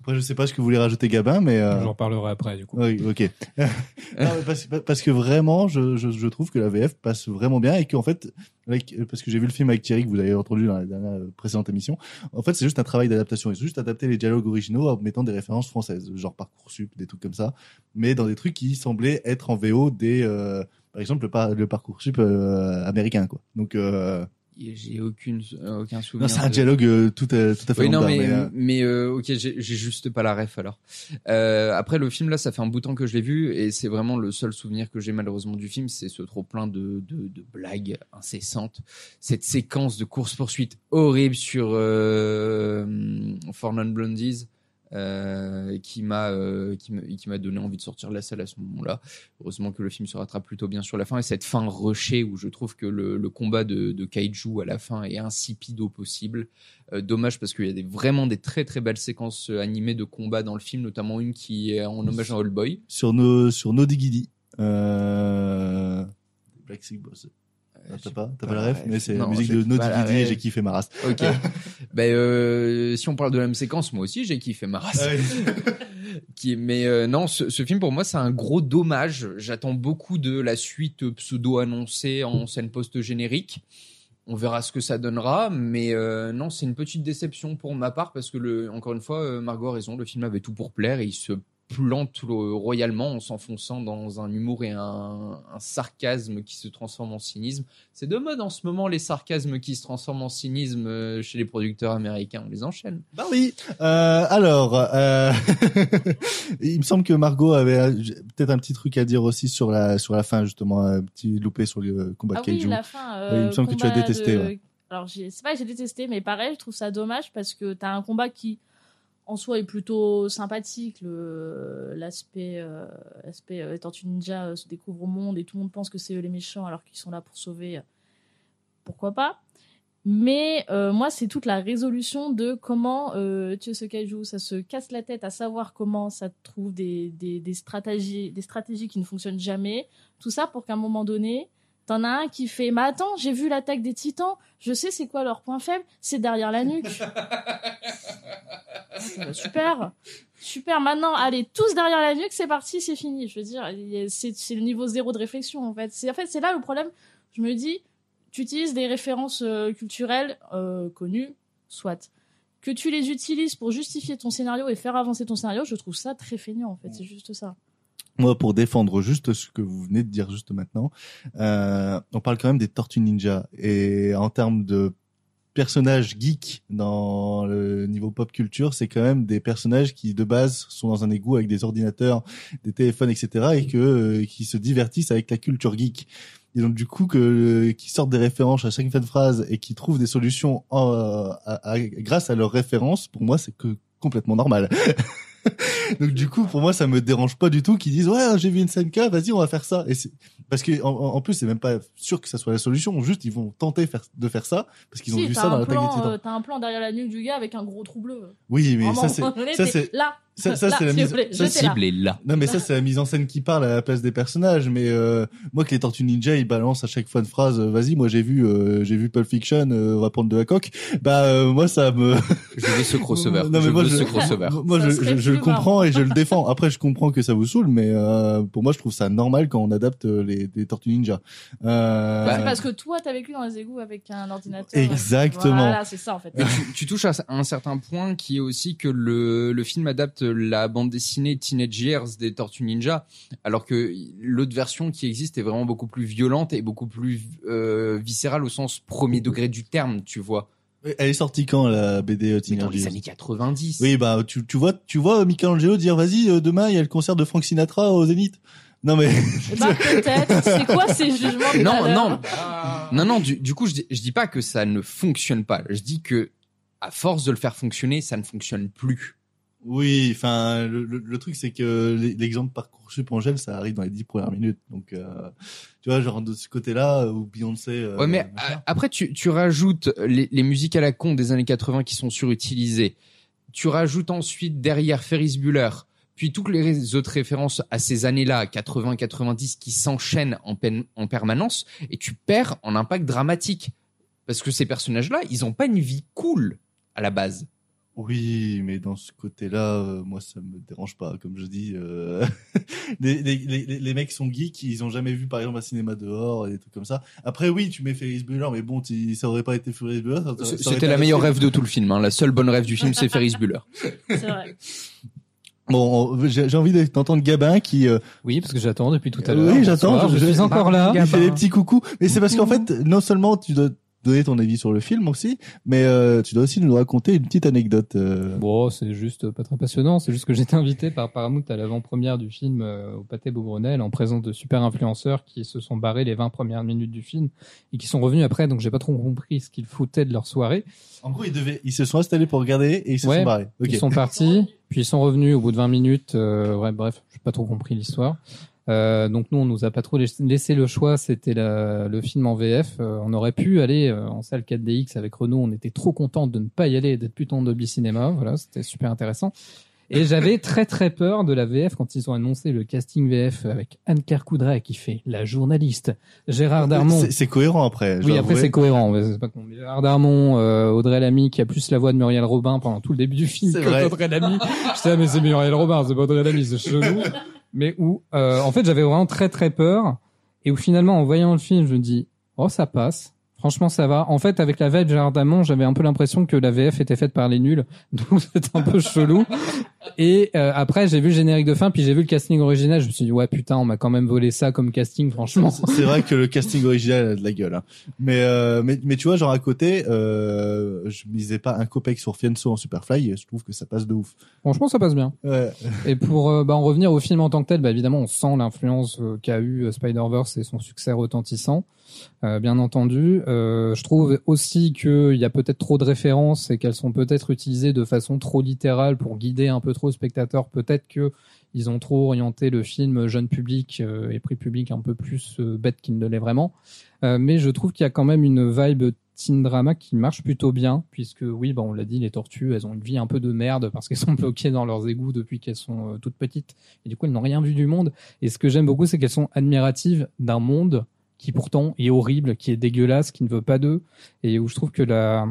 Après, je sais pas ce que vous voulez rajouter, Gabin, mais euh, J'en parlerai après, du coup. oui, ok. <laughs> Non, parce, parce que vraiment, je, je, je trouve que la VF passe vraiment bien et qu'en fait, avec, parce que j'ai vu le film avec Thierry que vous avez entendu dans la dernière euh, précédente émission, en fait, c'est juste un travail d'adaptation. Ils ont juste adapté les dialogues originaux en mettant des références françaises, genre Parcoursup, des trucs comme ça, mais dans des trucs qui semblaient être en VO des, euh, par exemple, le, par, le Parcoursup euh, américain, quoi. Donc, euh, J'ai aucune, euh, aucun non, souvenir. c'est un dialogue euh, tout, à, tout à fait Oui, non, mais, mais, euh, mais euh, ok, j'ai juste pas la ref alors. Euh, après, le film, là, ça fait un bout de temps que je l'ai vu et c'est vraiment le seul souvenir que j'ai malheureusement du film, c'est ce trop plein de, de, de blagues incessantes. Cette séquence de course-poursuite horrible sur euh, For Non Blondies. Euh, qui m'a euh, qui m'a donné envie de sortir de la salle à ce moment-là. Heureusement que le film se rattrape plutôt bien sur la fin et cette fin rushée où je trouve que le, le combat de, de kaiju à la fin est insipide au possible. Euh, dommage parce qu'il y a des, vraiment des très très belles séquences animées de combat dans le film, notamment une qui est en hommage à All Boy. sur nos, sur nos Digidi, Black Sea Boss. Ah, t'as pas, t'as pas la ref, mais c'est la musique de et ref. j'ai kiffé ma race. Ok. <laughs> ben euh, si on parle de la même séquence, moi aussi j'ai kiffé ma race. <laughs> qui mais euh, non ce, ce film pour moi c'est un gros dommage j'attends beaucoup de la suite pseudo annoncée en scène post générique on verra ce que ça donnera mais euh, non c'est une petite déception pour ma part parce que le encore une fois Margot a raison le film avait tout pour plaire et il se plante le- royalement en s'enfonçant dans un humour et un, un sarcasme qui se transforme en cynisme. C'est de mode en ce moment les sarcasmes qui se transforment en cynisme euh, chez les producteurs américains. On les enchaîne. Bah oui. Euh, alors, euh, <laughs> il me semble que Margot avait peut-être un petit truc à dire aussi sur la sur la fin justement, un petit loupé sur le combat Ah de oui, Kaiju. la fin. Il me semble que tu as détesté. de- ouais. Alors, c'est pas j'ai détesté, mais pareil, je trouve ça dommage parce que t'as un combat qui, en soi, est plutôt sympathique. L'aspect, euh, l'aspect euh, Tortue Ninja euh, se découvre au monde et tout le monde pense que c'est eux les méchants alors qu'ils sont là pour sauver. euh, Pourquoi pas Mais euh, moi, c'est toute la résolution de comment euh, kaiju. Ça se casse la tête à savoir comment ça trouve des, des stratégies, des stratégies qui ne fonctionnent jamais. Tout ça pour qu'à un moment donné, T'en as un qui fait, mais attends, j'ai vu l'attaque des titans, je sais c'est quoi leur point faible, c'est derrière la nuque. <laughs> Super, super, maintenant, allez, tous derrière la nuque, c'est parti, c'est fini. Je veux dire, c'est le niveau zéro de réflexion, en fait. C'est en fait, c'est là le problème. Je me dis, tu utilises des références euh, culturelles euh, connues, soit. Que tu les utilises pour justifier ton scénario et faire avancer ton scénario, je trouve ça très feignant, en fait. C'est juste ça. Moi, pour défendre juste ce que vous venez de dire juste maintenant, euh, on parle quand même des Tortues Ninja et en termes de personnages geeks dans le niveau pop culture, c'est quand même des personnages qui de base sont dans un égout avec des ordinateurs, des téléphones, etc. et que euh, qui se divertissent avec la culture geek. Et donc du coup que qui sortent des références à chaque fin de phrase et qui trouvent des solutions en- à- à- grâce à leurs références, pour moi c'est que complètement normal. <laughs> <laughs> Donc du coup, pour moi, ça me dérange pas du tout qu'ils disent ouais, j'ai vu une scène K, vas-y, on va faire ça. Et c'est parce que en, en plus, c'est même pas sûr que ça soit la solution. Juste, ils vont tenter faire, de faire ça parce qu'ils ont vu ça dans Titans. euh, T'as un plan derrière la nuque du gars avec un gros trou bleu. Oui, mais Vraiment, ça c'est là. Ça, ça c'est la mise plaît, ça, là. Cible est là. non mais ça c'est la mise en scène qui parle à la place des personnages mais euh, moi que les Tortues Ninja ils balancent à chaque fois une phrase euh, vas-y moi j'ai vu euh, j'ai vu Pulp Fiction euh, on va prendre de la coque bah euh, moi ça me Je veux ce crossover. Non, mais je moi, veux je- ce crossover. moi Ça je, je, je le comprends et je le défends après je comprends que ça vous saoule mais euh, pour moi je trouve ça normal quand on adapte les, les Tortues Ninja euh, Bah, C'est parce que toi, t'as vécu dans les égouts avec un ordinateur. Exactement. Voilà, c'est ça en fait. Tu, tu touches à un certain point qui est aussi que le, le film adapte la bande dessinée Teenage Years des Tortues Ninja, alors que l'autre version qui existe est vraiment beaucoup plus violente et beaucoup plus euh, viscérale au sens premier degré du terme, tu vois. elle est sortie quand la BD euh, Mais Teenage dans les années 90. Oui, bah tu, tu vois, tu vois Michelangelo dire vas-y euh, demain il y a le concert de Frank Sinatra au Zénith. Non mais ben, peut-être. C'est quoi ces jugements de Non, non, non, non. Du, du coup, je dis, je dis pas que ça ne fonctionne pas. Je dis que à force de le faire fonctionner, ça ne fonctionne plus. Oui, enfin le, le, le truc c'est que l'e- l'exemple parcoursup Angèle ça arrive dans les dix premières minutes. Donc euh, tu vois genre de ce côté-là euh, où Beyoncé euh, Ouais, mais machin. a- après, tu, tu rajoutes les, les musiques à la con des années 80 qui sont surutilisées. Tu rajoutes ensuite derrière Ferris Bueller, puis toutes les autres références à ces années-là, 80-90, qui s'enchaînent en, peine- en permanence, et tu perds en impact dramatique. Parce que ces personnages-là, ils ont pas une vie cool à la base. Oui, mais dans ce côté-là, euh, moi, ça me dérange pas. Comme je dis, euh, <laughs> les, les, les, les mecs sont geeks, ils ont jamais vu, par exemple, un cinéma dehors et des trucs comme ça. Après, oui, tu mets Ferris Bueller, mais bon, tu- ça aurait pas été Ferris Bueller. C'était la meilleure rêve de tout le film. hein. La seule bonne rêve du film, c'est Ferris Bueller. <laughs> C'est vrai. Bon, on- j'ai j'ai envie d'entendre Gabin qui, euh, Oui, parce que j'attends depuis tout à l'heure. oui, j'attends, Bonsoir, je- Je, je- suis encore là. il fait des petits coucous. Mais c'est parce qu'en fait, non seulement tu dois donner ton avis sur le film aussi, mais euh, tu dois aussi nous raconter une petite anecdote. euh. Bon, c'est juste pas très passionnant. C'est juste que j'étais invité par Paramount à l'avant-première du film euh, au Pâté Beaugrenelle en présence de super influenceurs qui se sont barrés les 20 premières minutes du film et qui sont revenus après. Donc j'ai pas trop compris ce qu'ils foutaient de leur soirée. En gros, ils devaient, ils se sont installés pour regarder et ils se Ouais, sont barrés. Ok. Ils sont partis, puis ils sont revenus au bout de 20 minutes. Euh, ouais, bref, j'ai pas trop compris l'histoire. Euh, donc nous, on nous a pas trop laiss- laissé le choix. C'était le film en VF. Euh, on aurait pu aller euh, en salle 4DX avec Renault. On était trop content de ne pas y aller et d'être plutôt en Dolby Cinéma. Voilà, c'était super intéressant. Et j'avais très très peur de la VF quand ils ont annoncé le casting VF avec Anne-Claire Coudray qui fait la journaliste, Gérard Darmon. C'est- C'est cohérent après. Oui, après c'est cohérent. c'est pas con. Gérard Darmon, euh, Audrey Lamy qui a plus la voix de Muriel Robin pendant tout le début du film C'est que vrai. Audrey Lamy. Je sais, mais c'est Muriel Robin, c'est pas Audrey Lamy, c'est chelou. Mais où, euh, en fait, j'avais vraiment très très peur. Et où finalement, en voyant le film, je me dis, oh, ça passe. Franchement, ça va. En fait, avec la VF de Gérard Darmon, j'avais un peu l'impression que la VF était faite par les nuls. <laughs> Donc, c'était un peu chelou. Et euh, après, j'ai vu le générique de fin, puis j'ai vu le casting original. Je me suis dit, ouais, putain, on m'a quand même volé ça comme casting, franchement. C'est vrai que le casting original a de la gueule. Hein. Mais, euh, mais mais tu vois, genre à côté, euh, je misais pas un copec sur Fienso en Superfly. Et je trouve que ça passe de ouf. Franchement, ça passe bien. Ouais. Et pour euh, bah, en revenir au film en tant que tel, bah, évidemment, on sent l'influence euh, qu'a eu euh, Spider-Verse et son succès retentissant. Euh, bien entendu, Euh, je trouve aussi qu'il y a peut-être trop de références et qu'elles sont peut-être utilisées de façon trop littérale pour guider un peu trop le spectateur. Peut-être que ils ont trop orienté le film jeune public euh, et prix public un peu plus euh, bête qu'il ne l'est vraiment. Euh, mais je trouve qu'il y a quand même une vibe teen drama qui marche plutôt bien, puisque oui, bah, on l'a dit, les tortues, elles ont une vie un peu de merde parce qu'elles sont <laughs> bloquées dans leurs égouts depuis qu'elles sont toutes petites, et du coup elles n'ont rien vu du monde. Et ce que j'aime beaucoup, c'est qu'elles sont admiratives d'un monde qui pourtant est horrible, qui est dégueulasse, qui ne veut pas d'eux, et où je trouve que la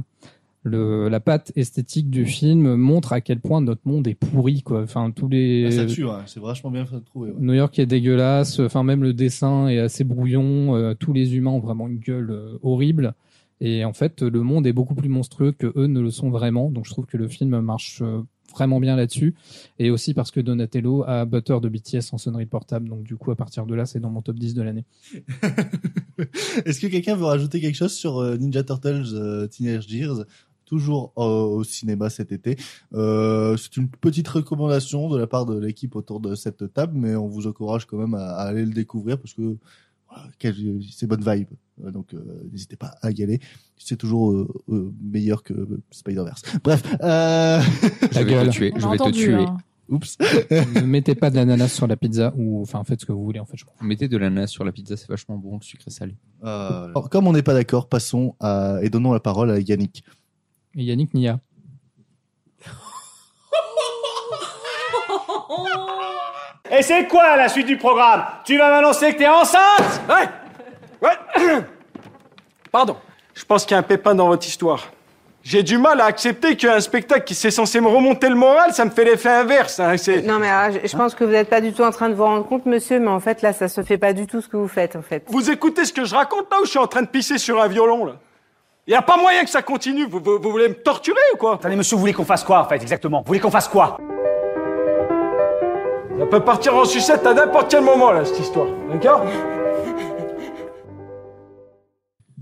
le, la patte esthétique du film montre à quel point notre monde est pourri, quoi. Enfin, tous les Ah, ça tue, hein. c'est vachement bien fait de trouver. ouais. New York est dégueulasse, enfin même le dessin est assez brouillon, euh, tous les humains ont vraiment une gueule euh, horrible et en fait le monde est beaucoup plus monstrueux que eux ne le sont vraiment. Donc je trouve que le film marche euh, vraiment bien là-dessus et aussi parce que Donatello a Butter de BTS en sonnerie portable. Donc du coup à partir de là, c'est dans mon top 10 de l'année. <laughs> Est-ce que quelqu'un veut rajouter quelque chose sur Ninja Turtles euh, Teenage Years? Toujours euh, au cinéma cet été. Euh, c'est une petite recommandation de la part de l'équipe autour de cette table, mais on vous encourage quand même à, à aller le découvrir parce que voilà, quel- c'est bonne vibe. Euh, Donc euh, n'hésitez pas à y aller. C'est toujours euh, euh, meilleur que Spider-Verse. Bref. Euh... <laughs> Je vais te tuer, On je vais te tuer. hein. Oups. ne mettez pas de l'ananas sur la pizza ou enfin faites ce que vous voulez en fait. Je. Mettez de l'ananas sur la pizza, c'est vachement bon, le sucré salé. Alors, comme on n'est pas d'accord, passons à et donnons la parole à Yannick. Et Yannick Nia. Et c'est quoi la suite du programme? Tu vas m'annoncer que t'es enceinte Ouais Ouais <coughs> Pardon. Je pense qu'il y a un pépin dans votre histoire. J'ai du mal à accepter qu'un spectacle qui s'est censé me remonter le moral, ça me fait l'effet inverse. hein, c'est- Non, mais alors, je, je pense que vous n'êtes pas du tout en train de vous rendre compte, monsieur, mais en fait, là, ça se fait pas du tout ce que vous faites, en fait. Vous écoutez ce que je raconte là ou je suis en train de pisser sur un violon là? Il y a pas moyen que ça continue. Vous, vous- vous voulez me torturer ou quoi? Attendez, monsieur, vous voulez qu'on fasse quoi, en fait, exactement? Vous voulez qu'on fasse quoi? Ça peut partir en sucette à n'importe quel moment là, cette histoire. D'accord?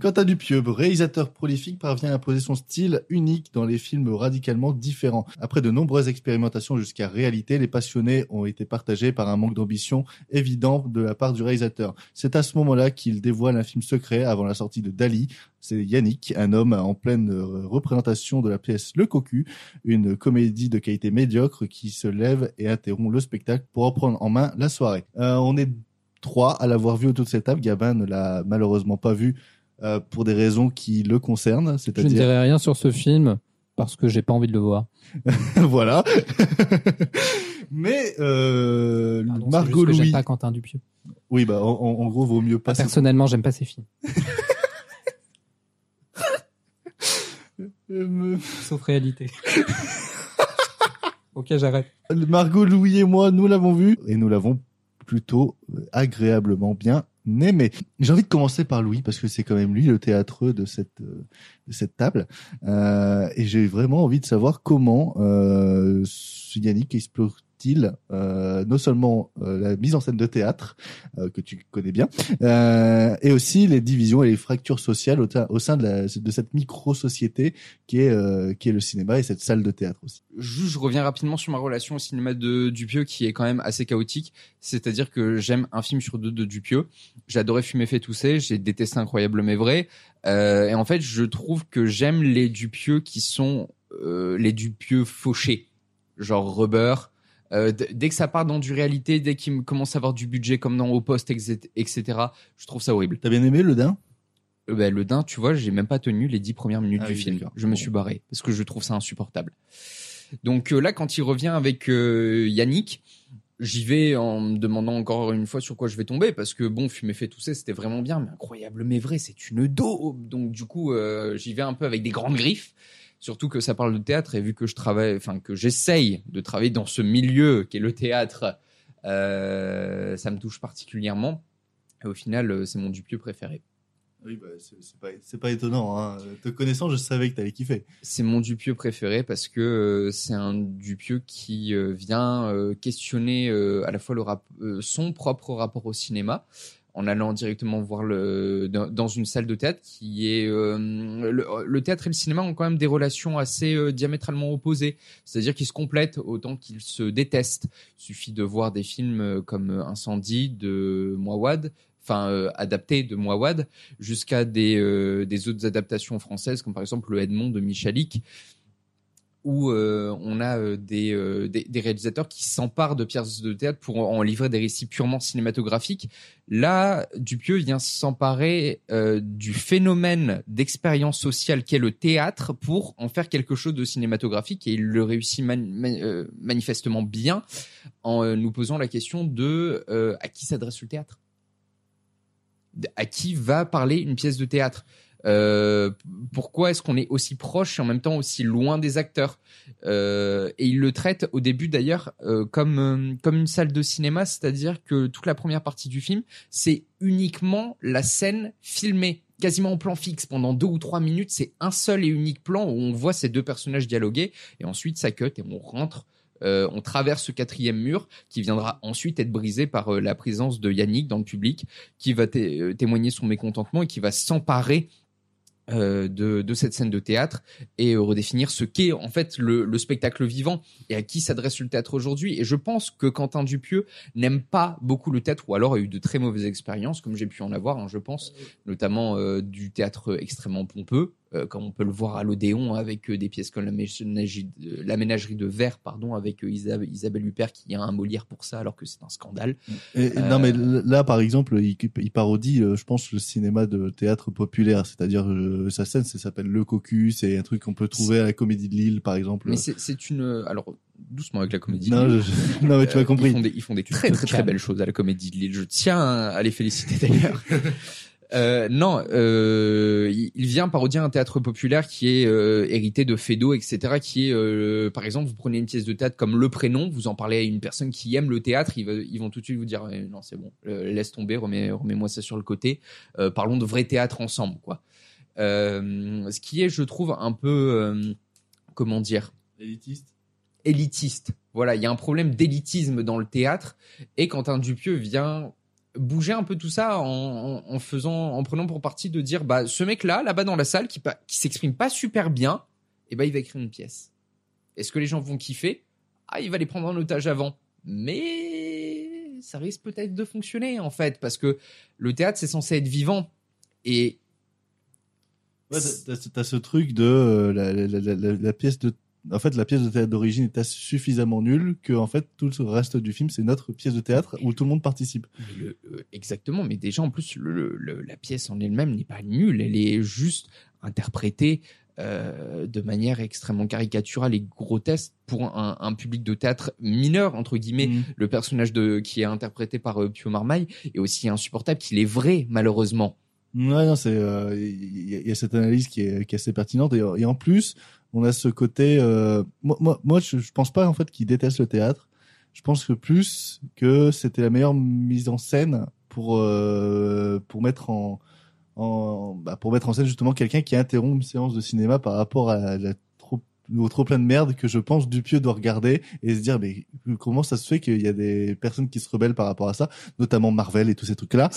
Quentin Dupieux, réalisateur prolifique, parvient à imposer son style unique dans les films radicalement différents. Après de nombreuses expérimentations jusqu'à réalité, les passionnés ont été partagés par un manque d'ambition évident de la part du réalisateur. C'est à ce moment-là qu'il dévoile un film secret avant la sortie de Dali. C'est Yannick, un homme en pleine euh, représentation de la pièce Le Cocu, une comédie de qualité médiocre qui se lève et interrompt le spectacle pour reprendre en main la soirée. Euh, on est trois à l'avoir vu autour de cette table. Gabin ne l'a malheureusement pas vu euh, pour des raisons qui le concernent, Je ne dirai rien sur ce film parce que j'ai pas envie de le voir. <laughs> voilà. <laughs> Mais euh, Pardon, Margot que j'aime Louis, pas Quentin Dupieux. oui bah en, gros vaut mieux pas. Personnellement, j'aime pas ces films. <laughs> Euh, me- Sauf réalité. ok, j'arrête. Margot Louis et moi, nous l'avons vu et nous l'avons plutôt agréablement bien aimé. J'ai envie de commencer par Louis parce que c'est quand même lui le théâtreux de cette euh, de cette table Euh, et j'ai vraiment envie de savoir comment euh, Yannick euh, non seulement euh, la mise en scène de théâtre euh, que tu connais bien et aussi les divisions et les fractures sociales au, au sein de, de cette micro-société qui est qui est le cinéma et cette salle de théâtre aussi. Je reviens rapidement sur ma relation au cinéma de Dupieux qui est quand même assez chaotique. C'est-à-dire que j'aime un film sur deux de Dupieux. Adoré Fumer fait tousser. J'ai détesté Incroyable mais vrai. Et en fait, je trouve que j'aime les Dupieux qui sont euh, les Dupieux fauchés, genre Rubber. Euh, dès que ça part dans du réalité, dès qu'il me commence à avoir du budget comme dans Au Poste, etc., etc., je trouve ça horrible. T'as bien aimé le Dain Euh, ben, le Dain, tu vois, j'ai même pas tenu les dix premières minutes Ah du oui, film. Je me suis barré parce que je trouve ça insupportable. Donc euh, là, quand il revient avec euh, Yannick, j'y vais en me demandant encore une fois sur quoi je vais tomber parce que bon, fumer fait tousser, c'était vraiment bien, mais incroyable, mais vrai, c'est une daube. Donc du coup, euh, j'y vais un peu avec des grandes griffes. Surtout que ça parle de théâtre et vu que je travaille, enfin que j'essaye de travailler dans ce milieu qui est le théâtre, euh, ça me touche particulièrement. Et au final, euh, c'est mon Dupieux préféré. Oui, bah, c'est pas, étonnant. Hein. Te connaissant, je savais que t'allais kiffer. C'est mon Dupieux préféré parce que euh, c'est un Dupieux qui euh, vient euh, questionner à la fois son propre rapport au cinéma en allant directement voir dans, une salle de théâtre qui est le, théâtre et le cinéma ont quand même des relations assez diamétralement opposées c'est-à-dire qu'ils se complètent autant qu'ils se détestent il suffit de voir des films comme Incendie de Mouawad enfin euh, adapté de Mouawad jusqu'à des euh, des autres adaptations françaises comme par exemple le Edmond de Michalik où euh, on a euh, des, réalisateurs qui s'emparent de pièces de théâtre pour en livrer des récits purement cinématographiques. Là, Dupieux vient s'emparer du phénomène d'expérience sociale qu'est le théâtre pour en faire quelque chose de cinématographique et il le réussit man- man- manifestement bien en nous posant la question de à qui s'adresse le théâtre à qui va parler une pièce de théâtre. Euh, pourquoi est-ce qu'on est aussi proche et en même temps aussi loin des acteurs Euh, Et il le traite au début d'ailleurs euh, comme comme une salle de cinéma, c'est-à-dire que toute la première partie du film, c'est uniquement la scène filmée quasiment en plan fixe. Pendant deux ou trois minutes c'est un seul et unique plan où on voit ces deux personnages dialoguer et ensuite ça cut et on rentre euh, on traverse ce quatrième mur qui viendra ensuite être brisé par euh, la présence de Yannick dans le public qui va euh, témoigner son mécontentement et qui va s'emparer de, cette scène de théâtre et redéfinir ce qu'est en fait le, le spectacle vivant et à qui s'adresse le théâtre aujourd'hui. Et je pense que Quentin Dupieux n'aime pas beaucoup le théâtre ou alors a eu de très mauvaises expériences, comme j'ai pu en avoir, hein, je pense, notamment du théâtre extrêmement pompeux, comme on peut le voir à l'Odéon avec euh, des pièces comme la ménagerie, de- la ménagerie de verre, pardon, avec euh, Isabelle, Isabelle Huppert qui a un Molière pour ça alors que c'est un scandale. Et, Euh, Non, mais là, par exemple, il, il parodie, euh, je pense, le cinéma de théâtre populaire. C'est-à-dire, euh, sa scène, ça s'appelle Le Cocu. C'est un truc qu'on peut trouver à la Comédie de Lille, par exemple. Mais c'est une alors doucement avec la comédie. Non, de Lille. je- non, mais tu m'as compris. Ils font des, ils font des très très très belles choses à la comédie de Lille. Je tiens à les féliciter d'ailleurs. <laughs> Euh, non, euh, il vient parodier un théâtre populaire qui est euh, hérité de Fédo, etc. Qui est, par exemple, vous prenez une pièce de théâtre comme Le Prénom, vous en parlez à une personne qui aime le théâtre, ils, vont tout de suite vous dire Eh, non c'est bon, laisse tomber, remets, remets-moi ça sur le côté. Parlons de vrai théâtre ensemble, quoi. Ce qui est, je trouve, un peu, comment dire, Élitiste. élitiste. Voilà, il y a un problème d'élitisme dans le théâtre et Quentin Dupieux vient bouger un peu tout ça en, faisant, en prenant pour partie de dire, bah, ce mec-là, là-bas dans la salle, qui, qui s'exprime pas super bien, et bah, il va écrire une pièce. Est-ce que les gens vont kiffer? Ah, il va les prendre en otage avant. Mais ça risque peut-être de fonctionner, en fait, parce que le théâtre, c'est censé être vivant. Et Ouais, t'as- ce truc de euh, la pièce de en fait la pièce de théâtre d'origine est suffisamment nulle que en fait tout le reste du film c'est notre pièce de théâtre où tout le monde participe. Le- euh, exactement, mais déjà en plus le- le- la pièce en elle-même n'est pas nulle, elle est juste interprétée euh, de manière extrêmement caricaturale et grotesque pour un, un public de théâtre mineur entre guillemets. Mhm. Le personnage de qui est interprété par euh, Pio Marmaille est aussi insupportable qu'il est vrai malheureusement. Ouais, non, c'est euh, il y, a- il y a cette analyse qui est, qui est assez pertinente et, et en plus on a ce côté. Euh, moi, moi, je, pense pas en fait qu'il déteste le théâtre. Je pense que plus que c'était la meilleure mise en scène pour euh, pour mettre en en bah, pour mettre en scène justement quelqu'un qui interrompt une séance de cinéma par rapport à la trop au trop plein de merde que je pense Dupieux doit regarder et se dire mais comment ça se fait qu'il y a des personnes qui se rebellent par rapport à ça, notamment Marvel et tous ces trucs là.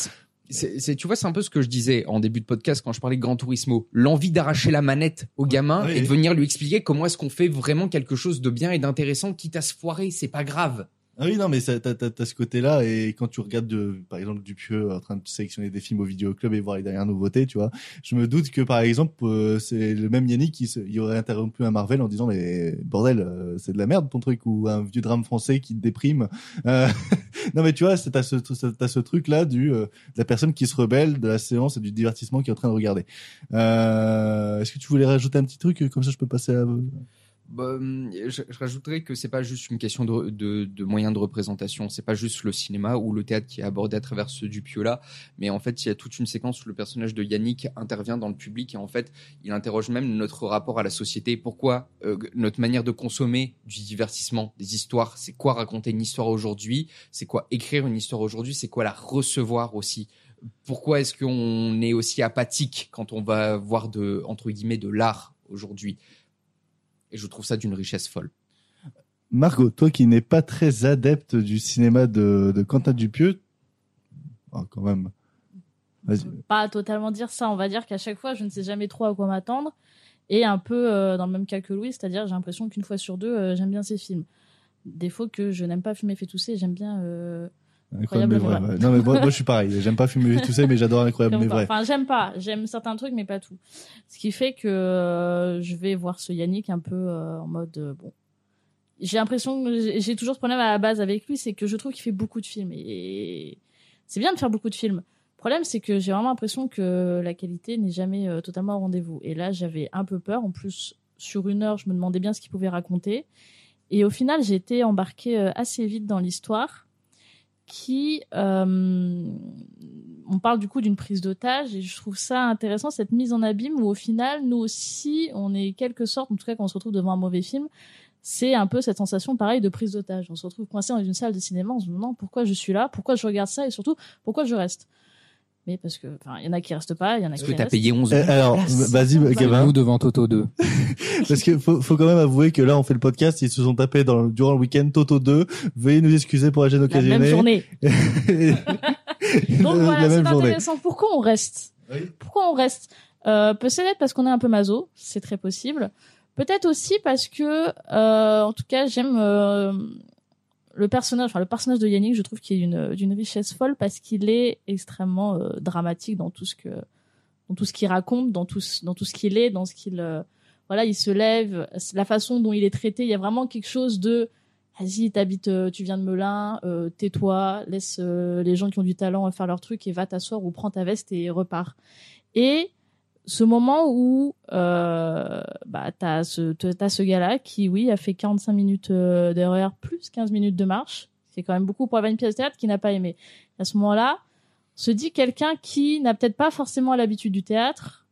C'est, tu vois, c'est un peu ce que je disais en début de podcast quand je parlais de Gran Turismo. L'envie d'arracher la manette au gamin Oui, et de venir lui expliquer comment est-ce qu'on fait vraiment quelque chose de bien et d'intéressant, quitte à se foirer, c'est pas grave. Ah oui, non, mais t'as, t'as, t'as ce côté-là, et quand tu regardes, de, par exemple, Dupieux en train de sélectionner des films au vidéoclub et voir les dernières nouveautés, tu vois, je me doute que, par exemple, euh, c'est le même Yannick qui se, il aurait interrompu un Marvel en disant, mais bordel, euh, c'est de la merde ton truc, ou un vieux drame français qui te déprime. Euh, <laughs> non, mais tu vois, t'as ce, t'as ce truc-là du, euh, de la personne qui se rebelle de la séance et du divertissement qui est en train de regarder. Euh, est-ce que tu voulais rajouter un petit truc, comme ça je peux passer à... Bah, hum, je, rajouterais que c'est pas juste une question de, moyens de représentation, c'est pas juste le cinéma ou le théâtre qui est abordé à travers ce Dupieux là, mais en fait il y a toute une séquence où le personnage de Yannick intervient dans le public et en fait il interroge même notre rapport à la société. Pourquoi euh, notre manière de consommer du divertissement, des histoires, c'est quoi raconter une histoire aujourd'hui, c'est quoi écrire une histoire aujourd'hui, c'est quoi la recevoir aussi? Pourquoi est-ce qu'on est aussi apathique quand on va voir de entre guillemets de l'art aujourd'hui? Et je trouve ça d'une richesse folle. Margot, toi qui n'es pas très adepte du cinéma de, de Quentin Dupieux, oh, quand même. Pas totalement dire ça. On va dire qu'à chaque fois, je ne sais jamais trop à quoi m'attendre. Et un peu euh, dans le même cas que Louis, c'est-à-dire j'ai l'impression qu'une fois sur deux, euh, j'aime bien ces films. Défaut que je n'aime pas fumer fait tousser, j'aime bien euh, Incroyable mais vrai. Non mais moi, moi, je suis pareil. J'aime pas fumer tout ça, mais j'adore <laughs> incroyable mais vrai. Enfin, j'aime pas. J'aime certains trucs, mais pas tout. Ce qui fait que euh, je vais voir ce Yannick un peu euh, en mode euh, bon. J'ai l'impression que j'ai- toujours ce problème à la base avec lui, c'est que je trouve qu'il fait beaucoup de films et c'est bien de faire beaucoup de films. Le problème, c'est que j'ai vraiment l'impression que la qualité n'est jamais totalement au rendez-vous. Et là, j'avais un peu peur. En plus, sur une heure, je me demandais bien ce qu'il pouvait raconter. Et au final, j'ai été embarquée assez vite dans l'histoire qui euh, on parle du coup d'une prise d'otage et je trouve ça intéressant cette mise en abîme où au final nous aussi on est quelque sorte en tout cas quand on se retrouve devant un mauvais film c'est un peu cette sensation pareil de prise d'otage. On se retrouve coincé dans une salle de cinéma on se demande pourquoi je suis là pourquoi je regarde ça et surtout pourquoi je reste? Mais parce que enfin il y en a qui restent pas il y en a Est-ce qui que t'as restent. payé 11 Euh, euros alors, vas-y, Gavin. Nous devant Toto 2. <laughs> Parce que faut, faut quand même avouer que là, on fait le podcast, ils se sont tapés dans, le- durant le week-end Toto 2. Veuillez nous excuser pour la gêne la occasionnée. même journée <laughs> Donc <laughs> La voilà, même c'est journée. intéressant. Pourquoi on reste Pourquoi on reste euh, Peut-être parce qu'on est un peu maso, c'est très possible. Peut-être aussi parce que, euh, en tout cas, j'aime euh, le personnage, enfin le personnage de Yannick, je trouve qu'il est d'une richesse folle parce qu'il est extrêmement euh, dramatique dans tout ce que, dans tout ce qu'il raconte, dans tout, dans tout ce qu'il est, dans ce qu'il, euh, voilà, il se lève, la façon dont il est traité, il y a vraiment quelque chose de vas-y, t'habites, euh, tu viens de Melun, euh, tais-toi, laisse les gens qui ont du talent faire leur truc et va t'asseoir ou prends ta veste et repars. Et ce moment où euh, bah, t'as ce, t'as ce gars-là qui, oui, a fait 45 minutes euh, d'erreur plus 15 minutes de marche, c'est quand même beaucoup pour avoir une pièce de théâtre qui n'a pas aimé. À ce moment-là, se dit quelqu'un qui n'a peut-être pas forcément l'habitude du théâtre,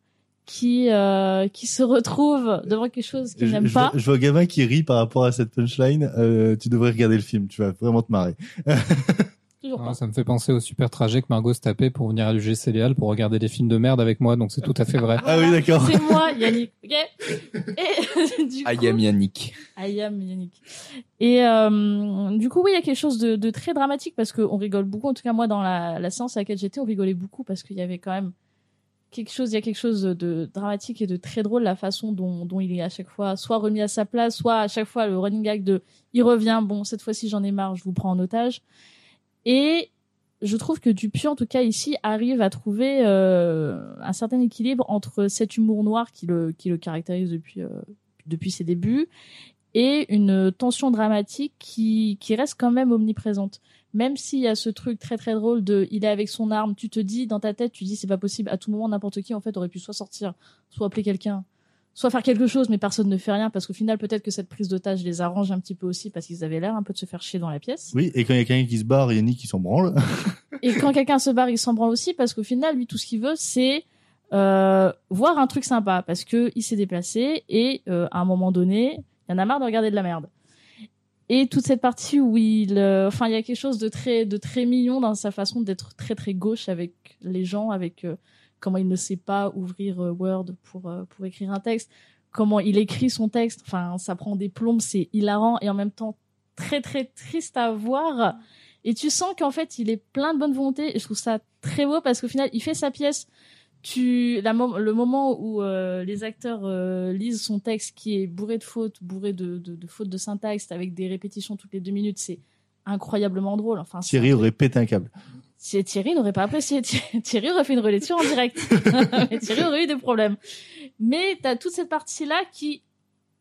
qui euh, qui se retrouve devant quelque chose qu'il Je, n'aime je pas. vois, je vois Gavin qui rit par rapport à cette punchline. Euh, tu devrais regarder le film, tu vas vraiment te marrer. <laughs> Toujours Ah, pas. ça me fait penser au super trajet que Margot se tapait pour venir à l'UGC Léal pour regarder des films de merde avec moi, donc c'est tout à fait vrai. <laughs> Ah oui, d'accord. C'est moi, Yannick. Ok? <laughs> Et du coup, I am Yannick. I am Yannick. Et euh, du coup, oui, il y a quelque chose de, de très dramatique parce qu'on rigole beaucoup. En tout cas, moi, dans la, la séance à laquelle j'étais, on rigolait beaucoup parce qu'il y avait quand même quelque chose, il y a quelque chose de dramatique et de très drôle la façon dont, dont il est à chaque fois soit remis à sa place, soit à chaque fois le running gag de il revient. Bon, cette fois-ci, j'en ai marre, je vous prends en otage. Et je trouve que Dupieux, en tout cas ici, arrive à trouver euh, un certain équilibre entre cet humour noir qui le, qui le caractérise depuis, euh, depuis ses débuts et une tension dramatique qui, qui reste quand même omniprésente. Même s'il y a ce truc très très drôle de il est avec son arme, tu te dis dans ta tête, tu dis c'est pas possible, à tout moment n'importe qui en fait aurait pu soit sortir, soit appeler quelqu'un, soit faire quelque chose, mais personne ne fait rien parce qu'au final peut-être que cette prise d'otage les arrange un petit peu aussi parce qu'ils avaient l'air un peu de se faire chier dans la pièce. Oui, et quand il y a quelqu'un qui se barre, Yannick qui s'en branle. <laughs> Et quand quelqu'un se barre, il s'en branle aussi parce qu'au final, lui, tout ce qu'il veut, c'est euh, voir un truc sympa parce que il s'est déplacé et euh, à un moment donné, il y en a marre de regarder de la merde. Et toute cette partie où il, euh, enfin, il y a quelque chose de très, de très mignon dans sa façon d'être très très gauche avec les gens, avec euh, comment il ne sait pas ouvrir euh, Word pour euh, pour écrire un texte, comment il écrit son texte. Enfin, ça prend des plombes, c'est hilarant et en même temps très très triste à voir. Et tu sens qu'en fait, il est plein de bonne volonté. Et je trouve ça très beau parce qu'au final, il fait sa pièce. Tu, la le moment où euh, les acteurs euh, lisent son texte qui est bourré de fautes, bourré de, de, de fautes de syntaxe, avec des répétitions toutes les deux minutes, c'est incroyablement drôle. Enfin, c'est- Thierry aurait pété un câble. Thierry n'aurait pas apprécié, <laughs> Thi- Thierry aurait fait une relecture en direct. <laughs> Thierry aurait eu des problèmes. Mais t'as toute cette partie-là qui,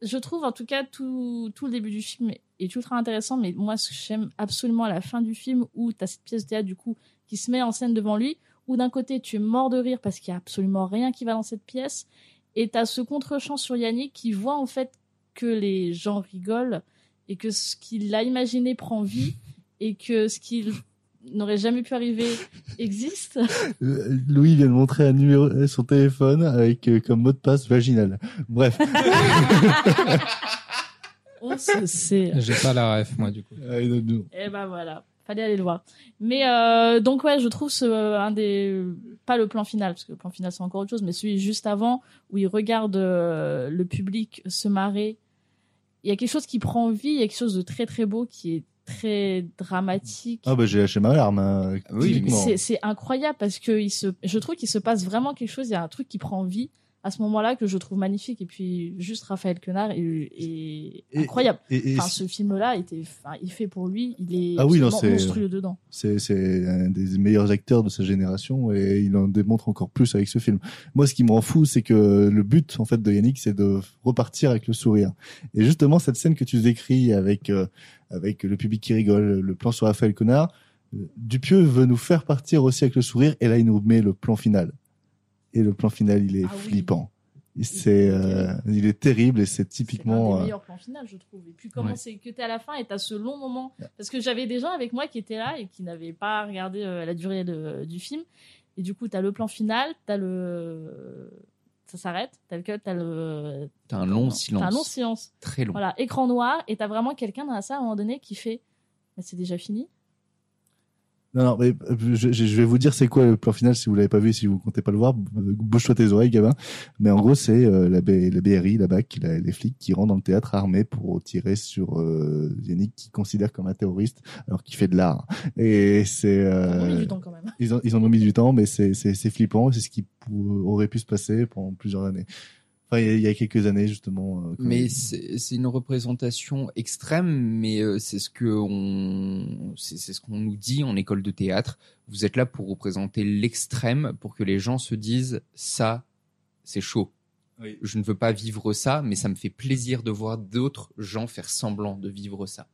je trouve, en tout cas, tout, tout le début du film est ultra intéressant. Mais moi, ce que j'aime absolument à la fin du film, où t'as cette pièce de théâtre, du coup, qui se met en scène devant lui, où d'un côté, tu es mort de rire parce qu'il y a absolument rien qui va dans cette pièce. Et t'as ce contre-champ sur Yannick qui voit, en fait, que les gens rigolent et que ce qu'il a imaginé prend vie et que ce qu'il n'aurait jamais pu arriver <laughs> existe. Euh, Louis vient de montrer un numéro, euh, son téléphone avec euh, comme mot de passe vaginal. Bref. On se sait. J'ai pas la ref, moi, du coup. Ah. Et ben voilà. fallait aller le voir. Mais euh, donc ouais, je trouve ce un des pas le plan final parce que le plan final c'est encore autre chose, mais celui juste avant où il regarde euh, le public se marrer. Il y a quelque chose qui prend vie, il y a quelque chose de très très beau qui est très dramatique. Ah bah j'ai lâché ma larme. hein, Oui, c'est incroyable parce que il se, je trouve qu'il se passe vraiment quelque chose. Il y a un truc qui prend vie à ce moment-là que je trouve magnifique. Et puis juste Raphaël Quenard est, est Et- incroyable. et- et enfin, ce film-là était, enfin, il fait pour lui. Il est Ah oui, non, c'est- monstrueux dedans. C'est c'est un des meilleurs acteurs de sa génération et il en démontre encore plus avec ce film. Moi, ce qui me rend fou, c'est que le but en fait de Yannick, c'est de repartir avec le sourire. Et justement, cette scène que tu décris avec euh, avec le public qui rigole, le plan sur Raphaël Connard, euh, Dupieux veut nous faire partir aussi avec le sourire et là, il nous met le plan final. Et le plan final, il est Ah flippant. C'est, euh, il est terrible et c'est C'est un typiquement. des euh, meilleurs plans finaux, je trouve. Et puis comment Ouais. c'est que t'es à la fin et t'as ce long moment. Parce que j'avais des gens avec moi qui étaient là et qui n'avaient pas regardé euh, la durée de- du film. Et du coup, t'as le plan final, t'as le. Ça s'arrête, t'as le cut, t'as le. T'as un long T'as silence. un long silence. Très long. Voilà, écran noir, et t'as vraiment quelqu'un dans la salle à un moment donné qui fait. Mais c'est déjà fini. Non, non, mais euh, je, je- vais vous dire c'est quoi le plan final si vous l'avez pas vu, si vous comptez pas le voir, euh, bouge-toi tes oreilles, gamin. Mais en gros, c'est euh, la, B- la BRI, la BAC, la- les flics qui rentrent dans le théâtre armés pour tirer sur euh, Yannick qui considère comme un terroriste alors qu'il fait de l'art. Et c'est Ils ont mis euh, du temps quand même. ils, ont, ils en ont mis du temps, mais c'est c'est c'est flippant. C'est ce qui aurait pu se passer pendant plusieurs années. Enfin, il y a, il y a quelques années justement. euh, Mais c'est une représentation extrême, mais euh, c'est ce que on, c'est c'est ce qu'on nous dit en école de théâtre. Vous êtes là pour représenter l'extrême, pour que les gens se disent ça, c'est chaud. Oui. Je ne veux pas vivre ça, mais ça me fait plaisir de voir d'autres gens faire semblant de vivre ça.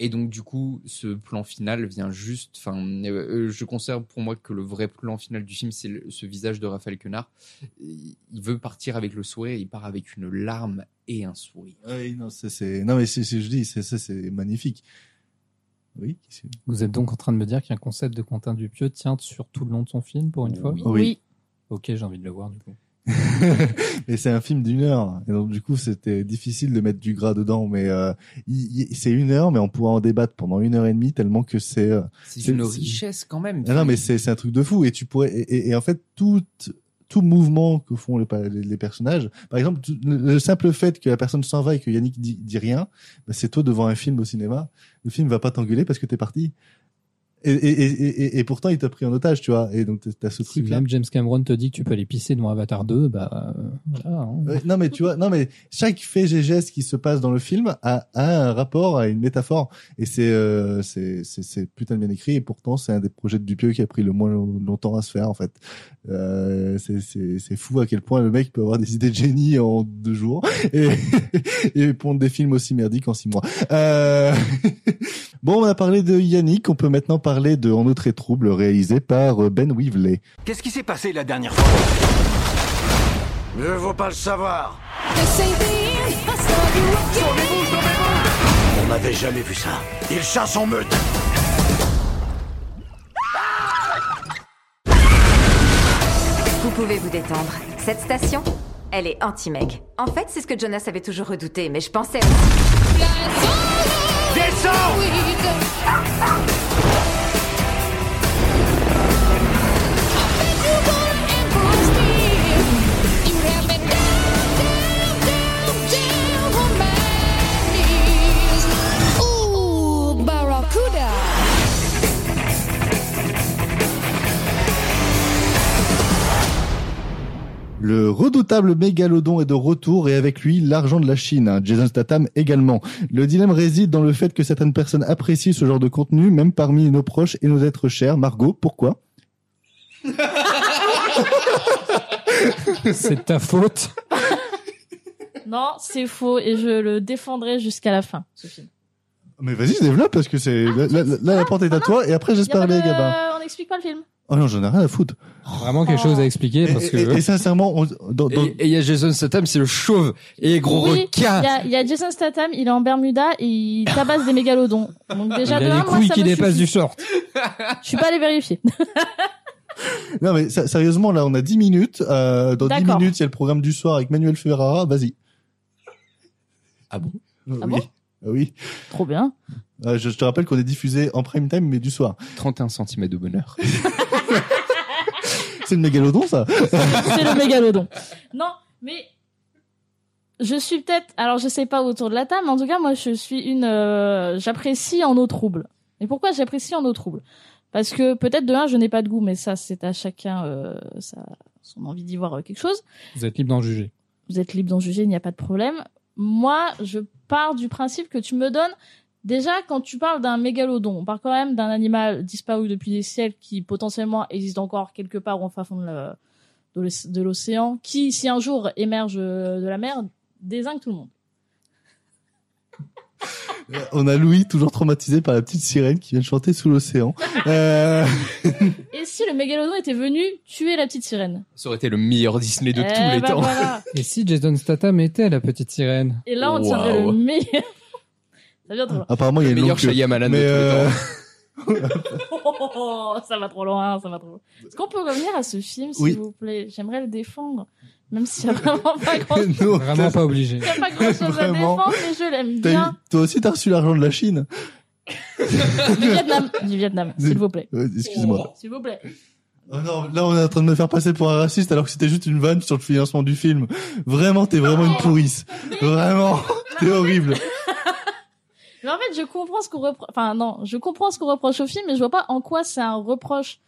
Et donc du coup, ce plan final vient juste. Enfin, euh, je conserve pour moi que le vrai plan final du film, c'est le- ce visage de Raphaël Quenard. Il veut partir avec le sourire, il part avec une larme et un sourire. Oui, non, c'est c'est non mais c'est c'est- je dis c'est c'est magnifique. Oui. Vous êtes donc en train de me dire qu'un concept de Quentin Dupieux tient sur tout le long de son film, pour une fois Oui. Oui. Ok, j'ai envie de le voir, du coup. <laughs> et c'est un film d'une heure. Et donc, du coup, c'était difficile de mettre du gras dedans. Mais euh, c'est une heure, mais on pourra en débattre pendant une heure et demie tellement que c'est. euh, C'est une richesse quand même. Ah non, mais c'est c'est un truc de fou. Et tu pourrais. Et, et- et en fait, tout tout mouvement que font les, les, les personnages. Par exemple, tout- le simple fait que la personne s'en va et que Yannick dit, dit rien, bah, c'est toi devant un film au cinéma. Le film va pas t'engueuler parce que t'es parti. Et, et, et, et, pourtant, il t'a pris en otage, tu vois. Et donc, t'as ce Si truc là. même James Cameron te dit que tu peux aller pisser devant Avatar 2, bah euh, voilà. hein. Non mais tu vois, non mais chaque fait et geste qui se passe dans le film a, a un rapport, a une métaphore, et c'est euh, c'est c'est putain de bien écrit. Et pourtant, c'est un des projets de Dupieux qui a pris le moins long- longtemps à se faire en fait. Euh, c'est c'est c'est fou à quel point le mec peut avoir des idées de génie en deux jours <laughs> et et pondre des films aussi merdiques en six mois. Euh... <laughs> bon, on a parlé de Yannick, on peut maintenant parler de En autre et trouble réalisé par euh, Ben Weaveley. Qu'est-ce qui s'est passé la dernière fois? Mieux vaut pas le savoir. On n'avait jamais vu ça. Il chasse en meute. Vous pouvez vous détendre. Cette station, elle est anti-Meg. En fait, c'est ce que Jonas avait toujours redouté, mais je pensais Le redoutable mégalodon est de retour et avec lui l'argent de la Chine. hein. Jason Statham également. Le dilemme réside dans le fait que certaines personnes apprécient ce genre de contenu, même parmi nos proches et nos êtres chers. Margot, pourquoi? <laughs> C'est ta faute. Non, c'est faux et je le défendrai jusqu'à la fin, ce film. Mais vas-y, développe parce que c'est là, là, là, la porte est à toi et après j'espère Y a pas parler de- Gabin. On n'explique pas le film. Oh non, j'en ai rien à foutre. Vraiment quelque chose à expliquer parce que. et- et sincèrement, on- dans, dans- Et il y a Jason Statham, c'est le chauve et gros Oui, il y requin. a, il y a Jason Statham, il est en Bermuda et il tabasse des mégalodons. Donc déjà il de a un, les moi, couilles ça qui me dépassent du short. Je suis pas allé vérifier. <laughs> non mais sérieusement là, on a 10 minutes. Euh, dans 10 D'accord. minutes, il y a le programme du soir avec Manuel Ferrara. Vas-y. Ah bon? Oui. Ah bon? Ah oui. Trop bien. Euh, je, je te rappelle qu'on est diffusé en prime time, mais du soir. 31 cm de bonheur. <laughs> C'est le mégalodon, ça c'est le mégalodon. <laughs> Non, mais je suis peut-être, alors je sais pas autour de la table, mais en tout cas moi je suis une, euh, j'apprécie en eau trouble. Et pourquoi j'apprécie en eau trouble? Parce que peut-être de un je n'ai pas de goût, mais ça c'est à chacun euh, sa, son envie d'y voir euh, quelque chose. Vous êtes libre d'en juger. Vous êtes libre d'en juger, il n'y a pas de problème. Moi je pars du principe que tu me donnes Déjà, quand tu parles d'un mégalodon, on parle quand même d'un animal disparu depuis des siècles qui potentiellement existe encore quelque part au fin fond de l'océan, qui, si un jour émerge euh, de la mer, désingue tout le monde. <laughs> On a Louis, toujours traumatisé par la petite sirène qui vient de chanter sous l'océan. <laughs> Euh, Et si le mégalodon était venu tuer la petite sirène? Ça aurait été le meilleur Disney de Eh tous les bah temps. voilà. Et si Jason Statham était la petite sirène? Et là, on tiendrait le meilleur. Ça vient trop loin. apparemment, il y a une meilleur longue queue. Shyamalan de Mais, tous les euh, Oh, <laughs> ça va trop loin, ça va trop loin. Est-ce qu'on peut revenir à ce film, s'il Oui. vous plaît? J'aimerais le défendre, même s'il n'y a vraiment pas <laughs> grand non, Vraiment pas obligé. Il n'y a pas grand chose à Vraiment. défendre, mais je l'aime bien. eu- toi aussi, t'as reçu l'argent de la Chine <laughs> Du Vietnam, du Vietnam, s'il vous plaît. Ouais, Excuse-moi. S'il vous plaît. Oh non, là, on est en train de me faire passer pour un raciste alors que c'était juste une vanne sur le financement du film. Vraiment, t'es vraiment une pourrisse. Vraiment, t'es horrible. Mais en fait, je comprends ce qu'on reproche. Enfin, non, je comprends ce qu'on reproche au film, mais je vois pas en quoi c'est un reproche.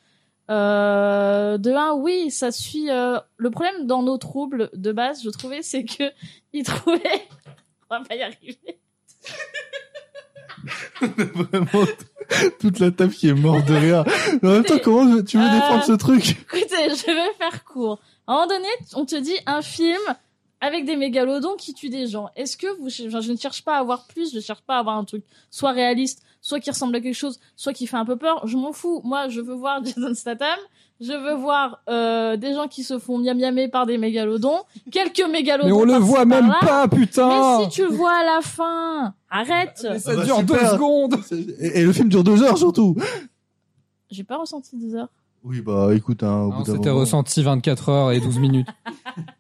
Euh, de un, oui, ça suit. euh, Le problème dans nos troubles de base, je trouvais, c'est que il trouvait. <laughs> On va pas y arriver. <laughs> Vraiment, toute la table qui est morte de rire. Mais en même temps, comment tu veux Euh, défendre ce truc? Écoutez, je vais faire court. À un moment donné, on te dit un film avec des mégalodons qui tuent des gens. Est-ce que vous, enfin, je ne cherche pas à avoir plus, je cherche pas à avoir un truc soit réaliste, soit qui ressemble à quelque chose, soit qui fait un peu peur. Je m'en fous. Moi, je veux voir <laughs> Jason Statham. Je veux voir euh, des gens qui se font miam miamer par des mégalodons, quelques mégalodons. Mais on le voit même pas, putain Mais si tu le vois à la fin, arrête. Mais ça Ah bah, dure super. deux secondes <laughs> et, et le film dure deux heures surtout. J'ai pas ressenti deux heures. Oui, bah écoute, hein, au Non, bout d'un C'était moment- ressenti 24 heures et 12 minutes. <laughs>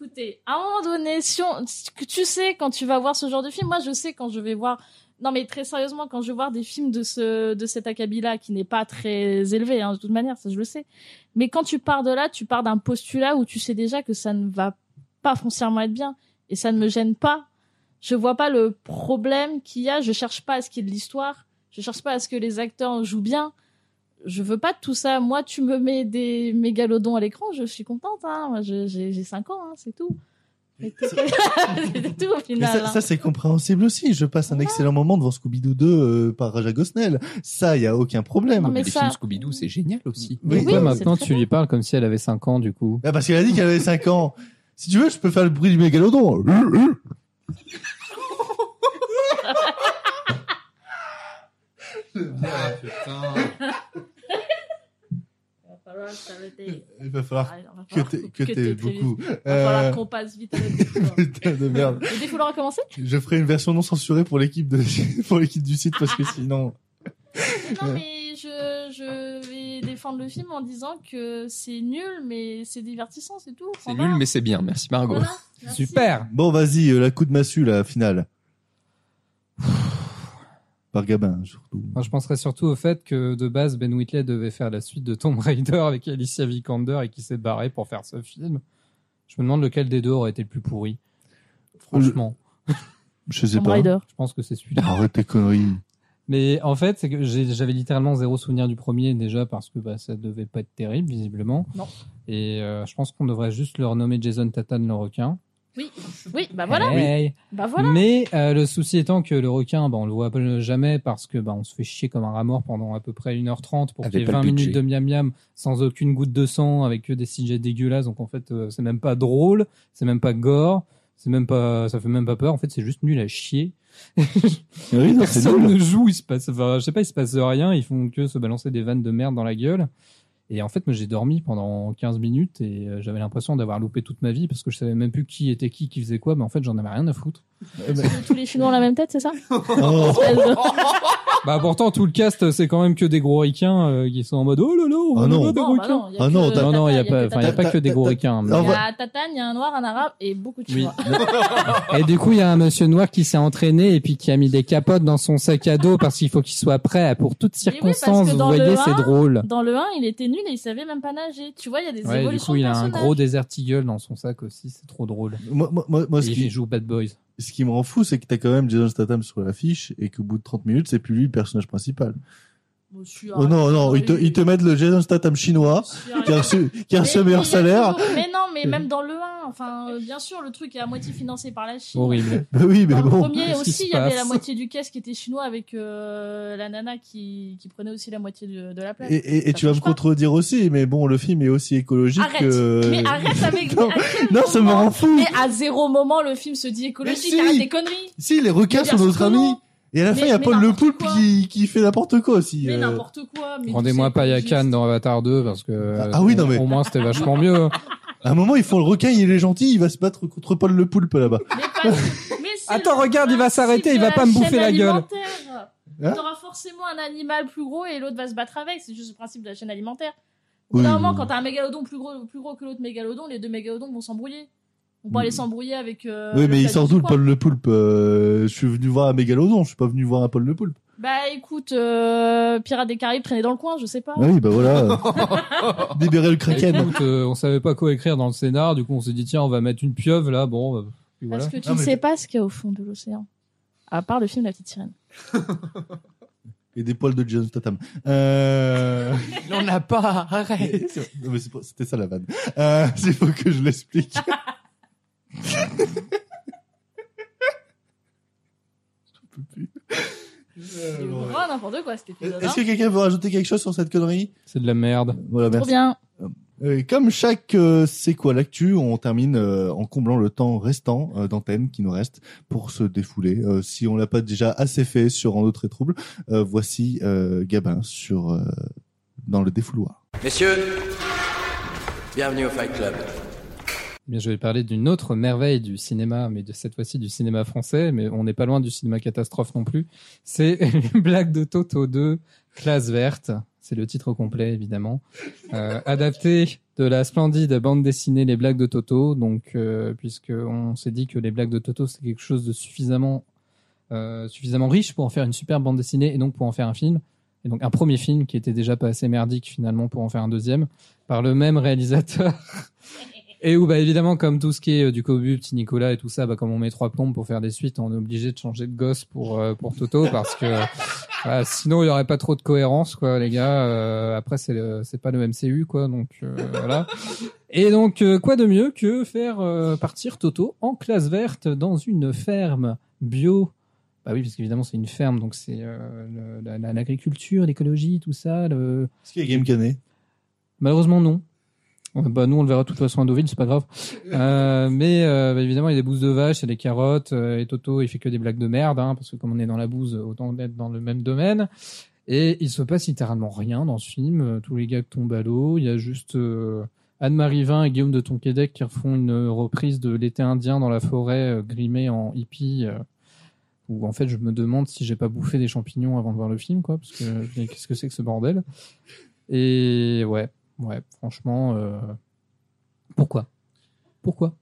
Écoutez, à un moment donné, si tu sais quand tu vas voir ce genre de film, moi je sais quand je vais voir. Non mais très sérieusement, quand je voir des films de ce de cet acabit-là qui n'est pas très élevé, hein, de toute manière, ça je le sais. Mais quand tu pars de là, tu pars d'un postulat où tu sais déjà que ça ne va pas foncièrement être bien et ça ne me gêne pas. Je vois pas le problème qu'il y a. Je cherche pas à ce qu'il y ait de l'histoire. Je cherche pas à ce que les acteurs jouent bien. Je veux pas de tout ça. Moi, tu me mets des mégalodons à l'écran, je suis contente. Hein. J'ai j'ai 5 ans, hein, c'est tout. <laughs> C'est tout, au Mais final. ça, hein. ça, c'est compréhensible aussi. Je passe un excellent moment devant Scooby-Doo 2 euh, par Raja Gosnell. Ça, il y a aucun problème. Non, mais les ça- films Scooby-Doo, c'est génial aussi. Oui, Pourquoi c'est maintenant tu lui parles comme si elle avait 5 ans du coup Ah, parce qu'elle a dit qu'elle avait 5 ans. Si tu veux, je peux faire le bruit du mégalodon. <laughs> Il va falloir s'arrêter. Il va falloir Ah, va que falloir t'aies- <laughs> que que t'aies beaucoup. Il va falloir Euh, qu'on passe vite le <laughs> défouloir. Putain de merde. Le défouloir a commencé Je ferai une version non censurée pour l'équipe de <laughs> pour l'équipe du site parce que sinon. Non, mais je, je vais défendre le film en disant que c'est nul, mais c'est divertissant, c'est tout. C'est nul, mais c'est bien. Merci Margot. Voilà. Merci. Super Bon, vas-y, euh, la coup de massue, la finale. Par Gabin, surtout. Moi, je penserais surtout au fait que de base, Ben Whitley devait faire la suite de Tomb Raider avec Alicia Vikander et qui s'est barré pour faire ce film. Je me demande lequel des deux aurait été le plus pourri. Franchement, Je sais Tomb pas. Raider. je pense que c'est celui-là. Arrête tes conneries. Mais en fait, c'est que j'avais littéralement zéro souvenir du premier déjà parce que bah, ça devait pas être terrible visiblement. Non. Et euh, je pense qu'on devrait juste le renommer Jason Tatum le requin. Oui, oui, bah voilà. Hey. Bah voilà. Mais euh, le souci étant que le requin, bah, on le voit pas jamais parce que bah, on se fait chier comme un rat mort pendant à peu près 1h30 pour qu'il y ait pas le 20 minutes de miam miam sans aucune goutte de sang avec que des CJ dégueulasses. Donc en fait, euh, c'est même pas drôle, c'est même pas gore, c'est même pas, ça fait même pas peur. En fait, c'est juste nul à chier. <laughs> Oui, non, c'est Personne ne joue, il se passe, enfin, je sais pas, il se passe rien, ils font que se balancer des vannes de merde dans la gueule. Et en fait, moi, j'ai dormi pendant 15 minutes et euh, j'avais l'impression d'avoir loupé toute ma vie parce que je savais même plus qui était qui, qui faisait quoi, mais en fait, j'en avais rien à foutre. Tous les Chinois ont la même tête, c'est ça <laughs> oh. <laughs> Bah pourtant tout le cast c'est quand même que des gros ricains euh, qui sont en mode oh là là on Ah non. des Non, bah requins. non, y a Ah non, Non non il y a pas enfin il y a pas que des gros ricains. Il y a Tatane, il y a un noir, un arabe et beaucoup de Oui. chinois. <laughs> Et du coup, il y a un monsieur noir qui s'est entraîné et puis qui a mis des capotes dans son sac à dos parce qu'il faut qu'il soit prêt pour toutes oui, circonstances. que Vous voyez, c'est 1, drôle. Dans le 1, il était nul et il savait même pas nager. Tu vois, il y a des Ouais, du évolutions coup, il a un gros désert dans son sac aussi. C'est trop drôle. Moi, moi, moi, il joue Bad Boys. Ce qui me rend fou, c'est que t'as quand même Jason Statham sur l'affiche et qu'au bout de 30 minutes, c'est plus lui le personnage principal. Bon, je suis Oh non, non, ils te, ils te mettent le Jason Statham chinois qui a reçu, qui a reçu un Mais- meilleur salaire. toujours- Mais non, mais même dans le 1, enfin, euh, bien sûr, le truc est à moitié financé par la Chine. Horrible. <laughs> Bah oui, mais Dans le bon. premier aussi, il y avait la moitié du caisse qui était chinois avec euh, la nana qui, qui prenait aussi la moitié de, de la place. Et, et, et tu vas me contredire aussi, mais bon, le film est aussi écologique Arrête que... Mais arrête avec... <laughs> Non, ça me moment- rend fou. Mais à zéro moment, le film se dit écologique, si arrête des conneries Si, les requins sont notre ami. Et à la Mais- fin, il y a Paul le Poulpe qui, qui fait n'importe quoi aussi. Mais euh. n'importe quoi mais Rendez-moi pas. Yakan dans Avatar 2 parce que euh, Ah oui, non, mais- au moins c'était vachement mieux. <laughs> À un moment, ils font le requin, il est gentil, il va se battre contre Paul le Poulpe là-bas. Mais pas- <laughs> mais Attends, regarde, il va s'arrêter, il va pas me bouffer la gueule. Hein T'auras forcément un animal plus gros et l'autre va se battre avec. C'est juste le principe de la chaîne alimentaire. Oui, moment, oui. quand t'as un mégalodon plus gros, plus gros que l'autre mégalodon, les deux mégalodons vont s'embrouiller. On peut aller s'embrouiller avec. Euh, oui, mais il sort d'où le. Paul le Poulpe euh, Je suis venu voir un mégalodon, je suis pas venu voir un Paul le Poulpe. Bah écoute, euh, Pirates des Caraïbes traînait dans le coin, je sais pas. Ah oui, bah voilà. <laughs> Libérer le kraken. Écoute, euh, on savait pas quoi écrire dans le scénar, du coup on s'est dit tiens on va mettre une pieuvre là, bon. voilà. Parce que tu ne mais- sais pas ce qu'il y a au fond de l'océan. À part le film La Petite Sirène. <laughs> Et des poils de Jason Statham. Euh... Il en a pas, arrête. <laughs> C'était ça la vanne. Euh, il faut que je l'explique. J'en peux plus. C'est vraiment n'importe quoi cet épisode. Est-ce hein. que quelqu'un veut rajouter quelque chose sur cette connerie C'est de la merde. Voilà, Trop merci. bien. Euh, comme chaque euh, c'est quoi l'actu, on termine euh, en comblant le temps restant euh, d'antenne qui nous reste pour se défouler. Euh, si on l'a pas déjà assez fait sur En autre et trouble, euh, voici euh, Gabin sur euh, dans le défouloir. Messieurs, bienvenue au Fight Club. Bien, je vais parler d'une autre merveille du cinéma, mais de cette fois-ci du cinéma français, mais on n'est pas loin du cinéma catastrophe non plus. C'est <laughs> les blagues de Toto 2, classe verte. C'est le titre complet, évidemment. Euh, adapté de la splendide bande dessinée Les blagues de Toto. Donc, euh, puisque on s'est dit que les blagues de Toto, c'est quelque chose de suffisamment, euh, suffisamment riche pour en faire une super bande dessinée et donc pour en faire un film. Et donc un premier film qui était déjà pas assez merdique finalement pour en faire un deuxième par le même réalisateur. <laughs> Et où, bah, évidemment, comme tout ce qui est euh, du Cobu, Petit Nicolas et tout ça, bah, comme on met trois plombes pour faire des suites, on est obligé de changer de gosse pour, euh, pour Toto parce que, <laughs> sinon il y aurait pas trop de cohérence, quoi, les gars. Euh, après, c'est c'est pas le MCU, quoi, donc, euh, voilà. Et donc, quoi de mieux que faire partir Toto en classe verte dans une ferme bio? Bah oui, parce qu'évidemment c'est une ferme, donc c'est l'agriculture, l'écologie, tout ça. Le... Est-ce qu'il y a Game Canet? Malheureusement non. Euh, Bah nous on le verra de toute façon à Deauville, c'est pas grave. Euh, mais euh, bah, évidemment il y a des bouses de vache, il y a des carottes euh, et Toto il fait que des blagues de merde, hein, parce que comme on est dans la bouse, autant être dans le même domaine. Et il se passe littéralement rien dans ce film. Euh, Tous les gars tombent à l'eau. Il y a juste euh, Anne-Marie Vin et Guillaume de Tonquédec qui refont une reprise de l'été indien dans la forêt grimée en hippie. où en fait je me demande si j'ai pas bouffé des champignons avant de voir le film, quoi, parce que qu'est-ce que c'est que ce bordel? Et ouais, ouais, franchement, euh, pourquoi? Pourquoi?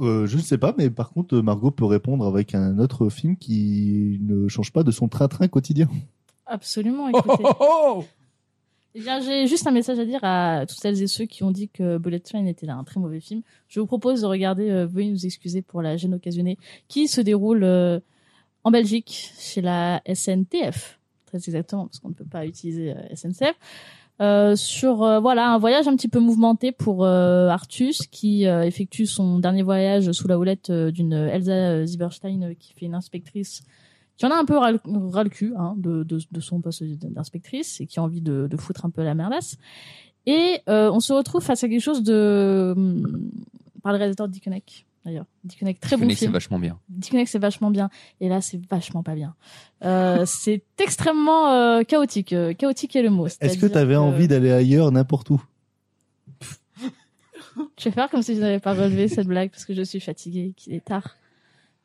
Euh, Je ne sais pas, mais par contre Margot peut répondre avec un autre film qui ne change pas de son train-train quotidien. Absolument, écoutez. Eh bien, j'ai juste un message à dire à toutes celles et ceux qui ont dit que Bullet Train était un très mauvais film. Je vous propose de regarder, euh, veuillez nous excuser pour la gêne occasionnée, qui se déroule euh, en Belgique, chez la SNTF, très exactement, parce qu'on ne peut pas utiliser euh, SNCF. Euh, sur euh, voilà un voyage un petit peu mouvementé pour euh, Artus qui euh, effectue son dernier voyage sous la houlette euh, d'une Elsa Zieberstein qui fait une inspectrice qui en a un peu ras le, cul hein, de, de, de son poste d'inspectrice et qui a envie de, de foutre un peu la merdasse. Et on se retrouve face à quelque chose de hum, par le réalisateur de Dickonek d'ailleurs. Dickonek très bon film. c'est vachement bien. Dickonek c'est vachement bien et là c'est vachement pas bien. Euh, <laughs> c'est extrêmement euh, chaotique. Euh, chaotique est le mot. Est-ce que c'est-à-dire tu avais envie d'aller ailleurs n'importe où? <laughs> Je vais faire comme si je n'avais pas relevé cette blague parce que je suis fatiguée, qu'il est tard,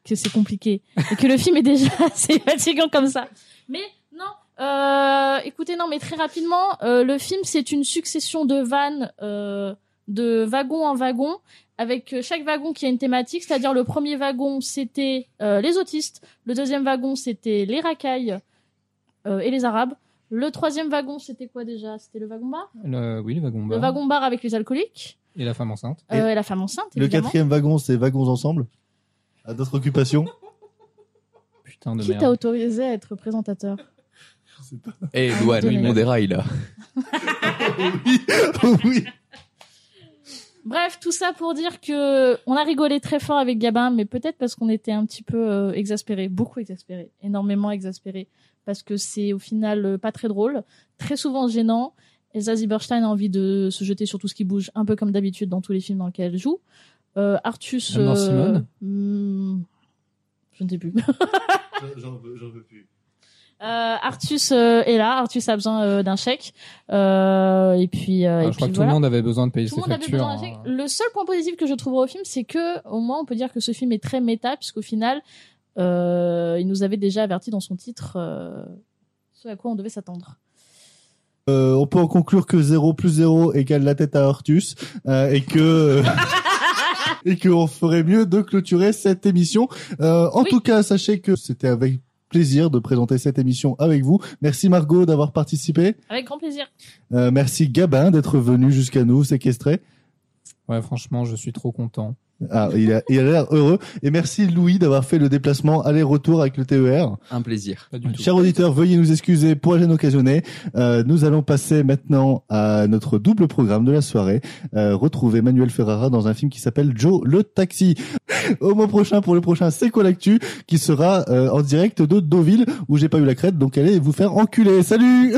que c'est compliqué et que le film est déjà <laughs> assez fatigant comme ça. Mais non, Euh, écoutez, non, mais très rapidement, euh, le film c'est une succession de vannes, euh, de wagon en wagon, avec euh, chaque wagon qui a une thématique. C'est-à-dire le premier wagon c'était euh, les autistes, le deuxième wagon c'était les racailles euh, et les arabes. Le troisième wagon c'était quoi déjà? C'était le wagon bar? Le- oui, le wagon Le bar. wagon bar avec les alcooliques Et la femme enceinte. euh, et la femme enceinte. Le quatrième wagon, c'est wagons ensemble? À d'autres occupations? Putain de Qui merde. t'a autorisé à être présentateur? Eh, Douane, Donné. on déraille là. <laughs> oui. Bref, tout ça pour dire que on a rigolé très fort avec Gabin, mais peut-être parce qu'on était un petit peu euh, exaspérés, beaucoup exaspérés, énormément exaspérés, parce que c'est au final euh, pas très drôle, très souvent gênant. Elsa Zieberstein a envie de se jeter sur tout ce qui bouge, un peu comme d'habitude dans tous les films dans lesquels elle joue. Euh, Artus, Simone hmm, je ne sais plus. J'en veux, j'en veux plus. Euh, Artus euh, est là, Artus a besoin euh, d'un chèque, Euh, et puis. euh, Ah, et je crois puis que tout voilà. le monde avait besoin de payer Tout ses le monde avait factures. besoin d'un chèque. Le seul point positif que je trouverais au film, c'est que au moins on peut dire que ce film est très méta, puisqu'au final, euh, il nous avait déjà averti dans son titre euh, ce à quoi on devait s'attendre. Euh, on peut en conclure que 0 plus 0 égale la tête à euh, et que <laughs> et qu'on ferait mieux de clôturer cette émission. Euh, en tout cas, sachez que c'était avec plaisir de présenter cette émission avec vous. Merci Margot d'avoir participé. Avec grand plaisir. Euh, merci Gabin d'être venu jusqu'à nous séquestrer. Ouais, franchement, je suis trop content. Ah, il a il a l'air heureux. Et merci Louis d'avoir fait le déplacement aller-retour avec le TER. Un plaisir. Chers auditeurs, veuillez nous excuser pour la gêne occasionnée. Euh, nous allons passer maintenant à notre double programme de la soirée. Euh, retrouver Manuel Ferrara dans un film qui s'appelle Joe le taxi. <laughs> Au mois prochain pour le prochain C'est quoi l'actu qui sera euh, en direct de Deauville où j'ai pas eu la crête donc allez vous faire enculer. Salut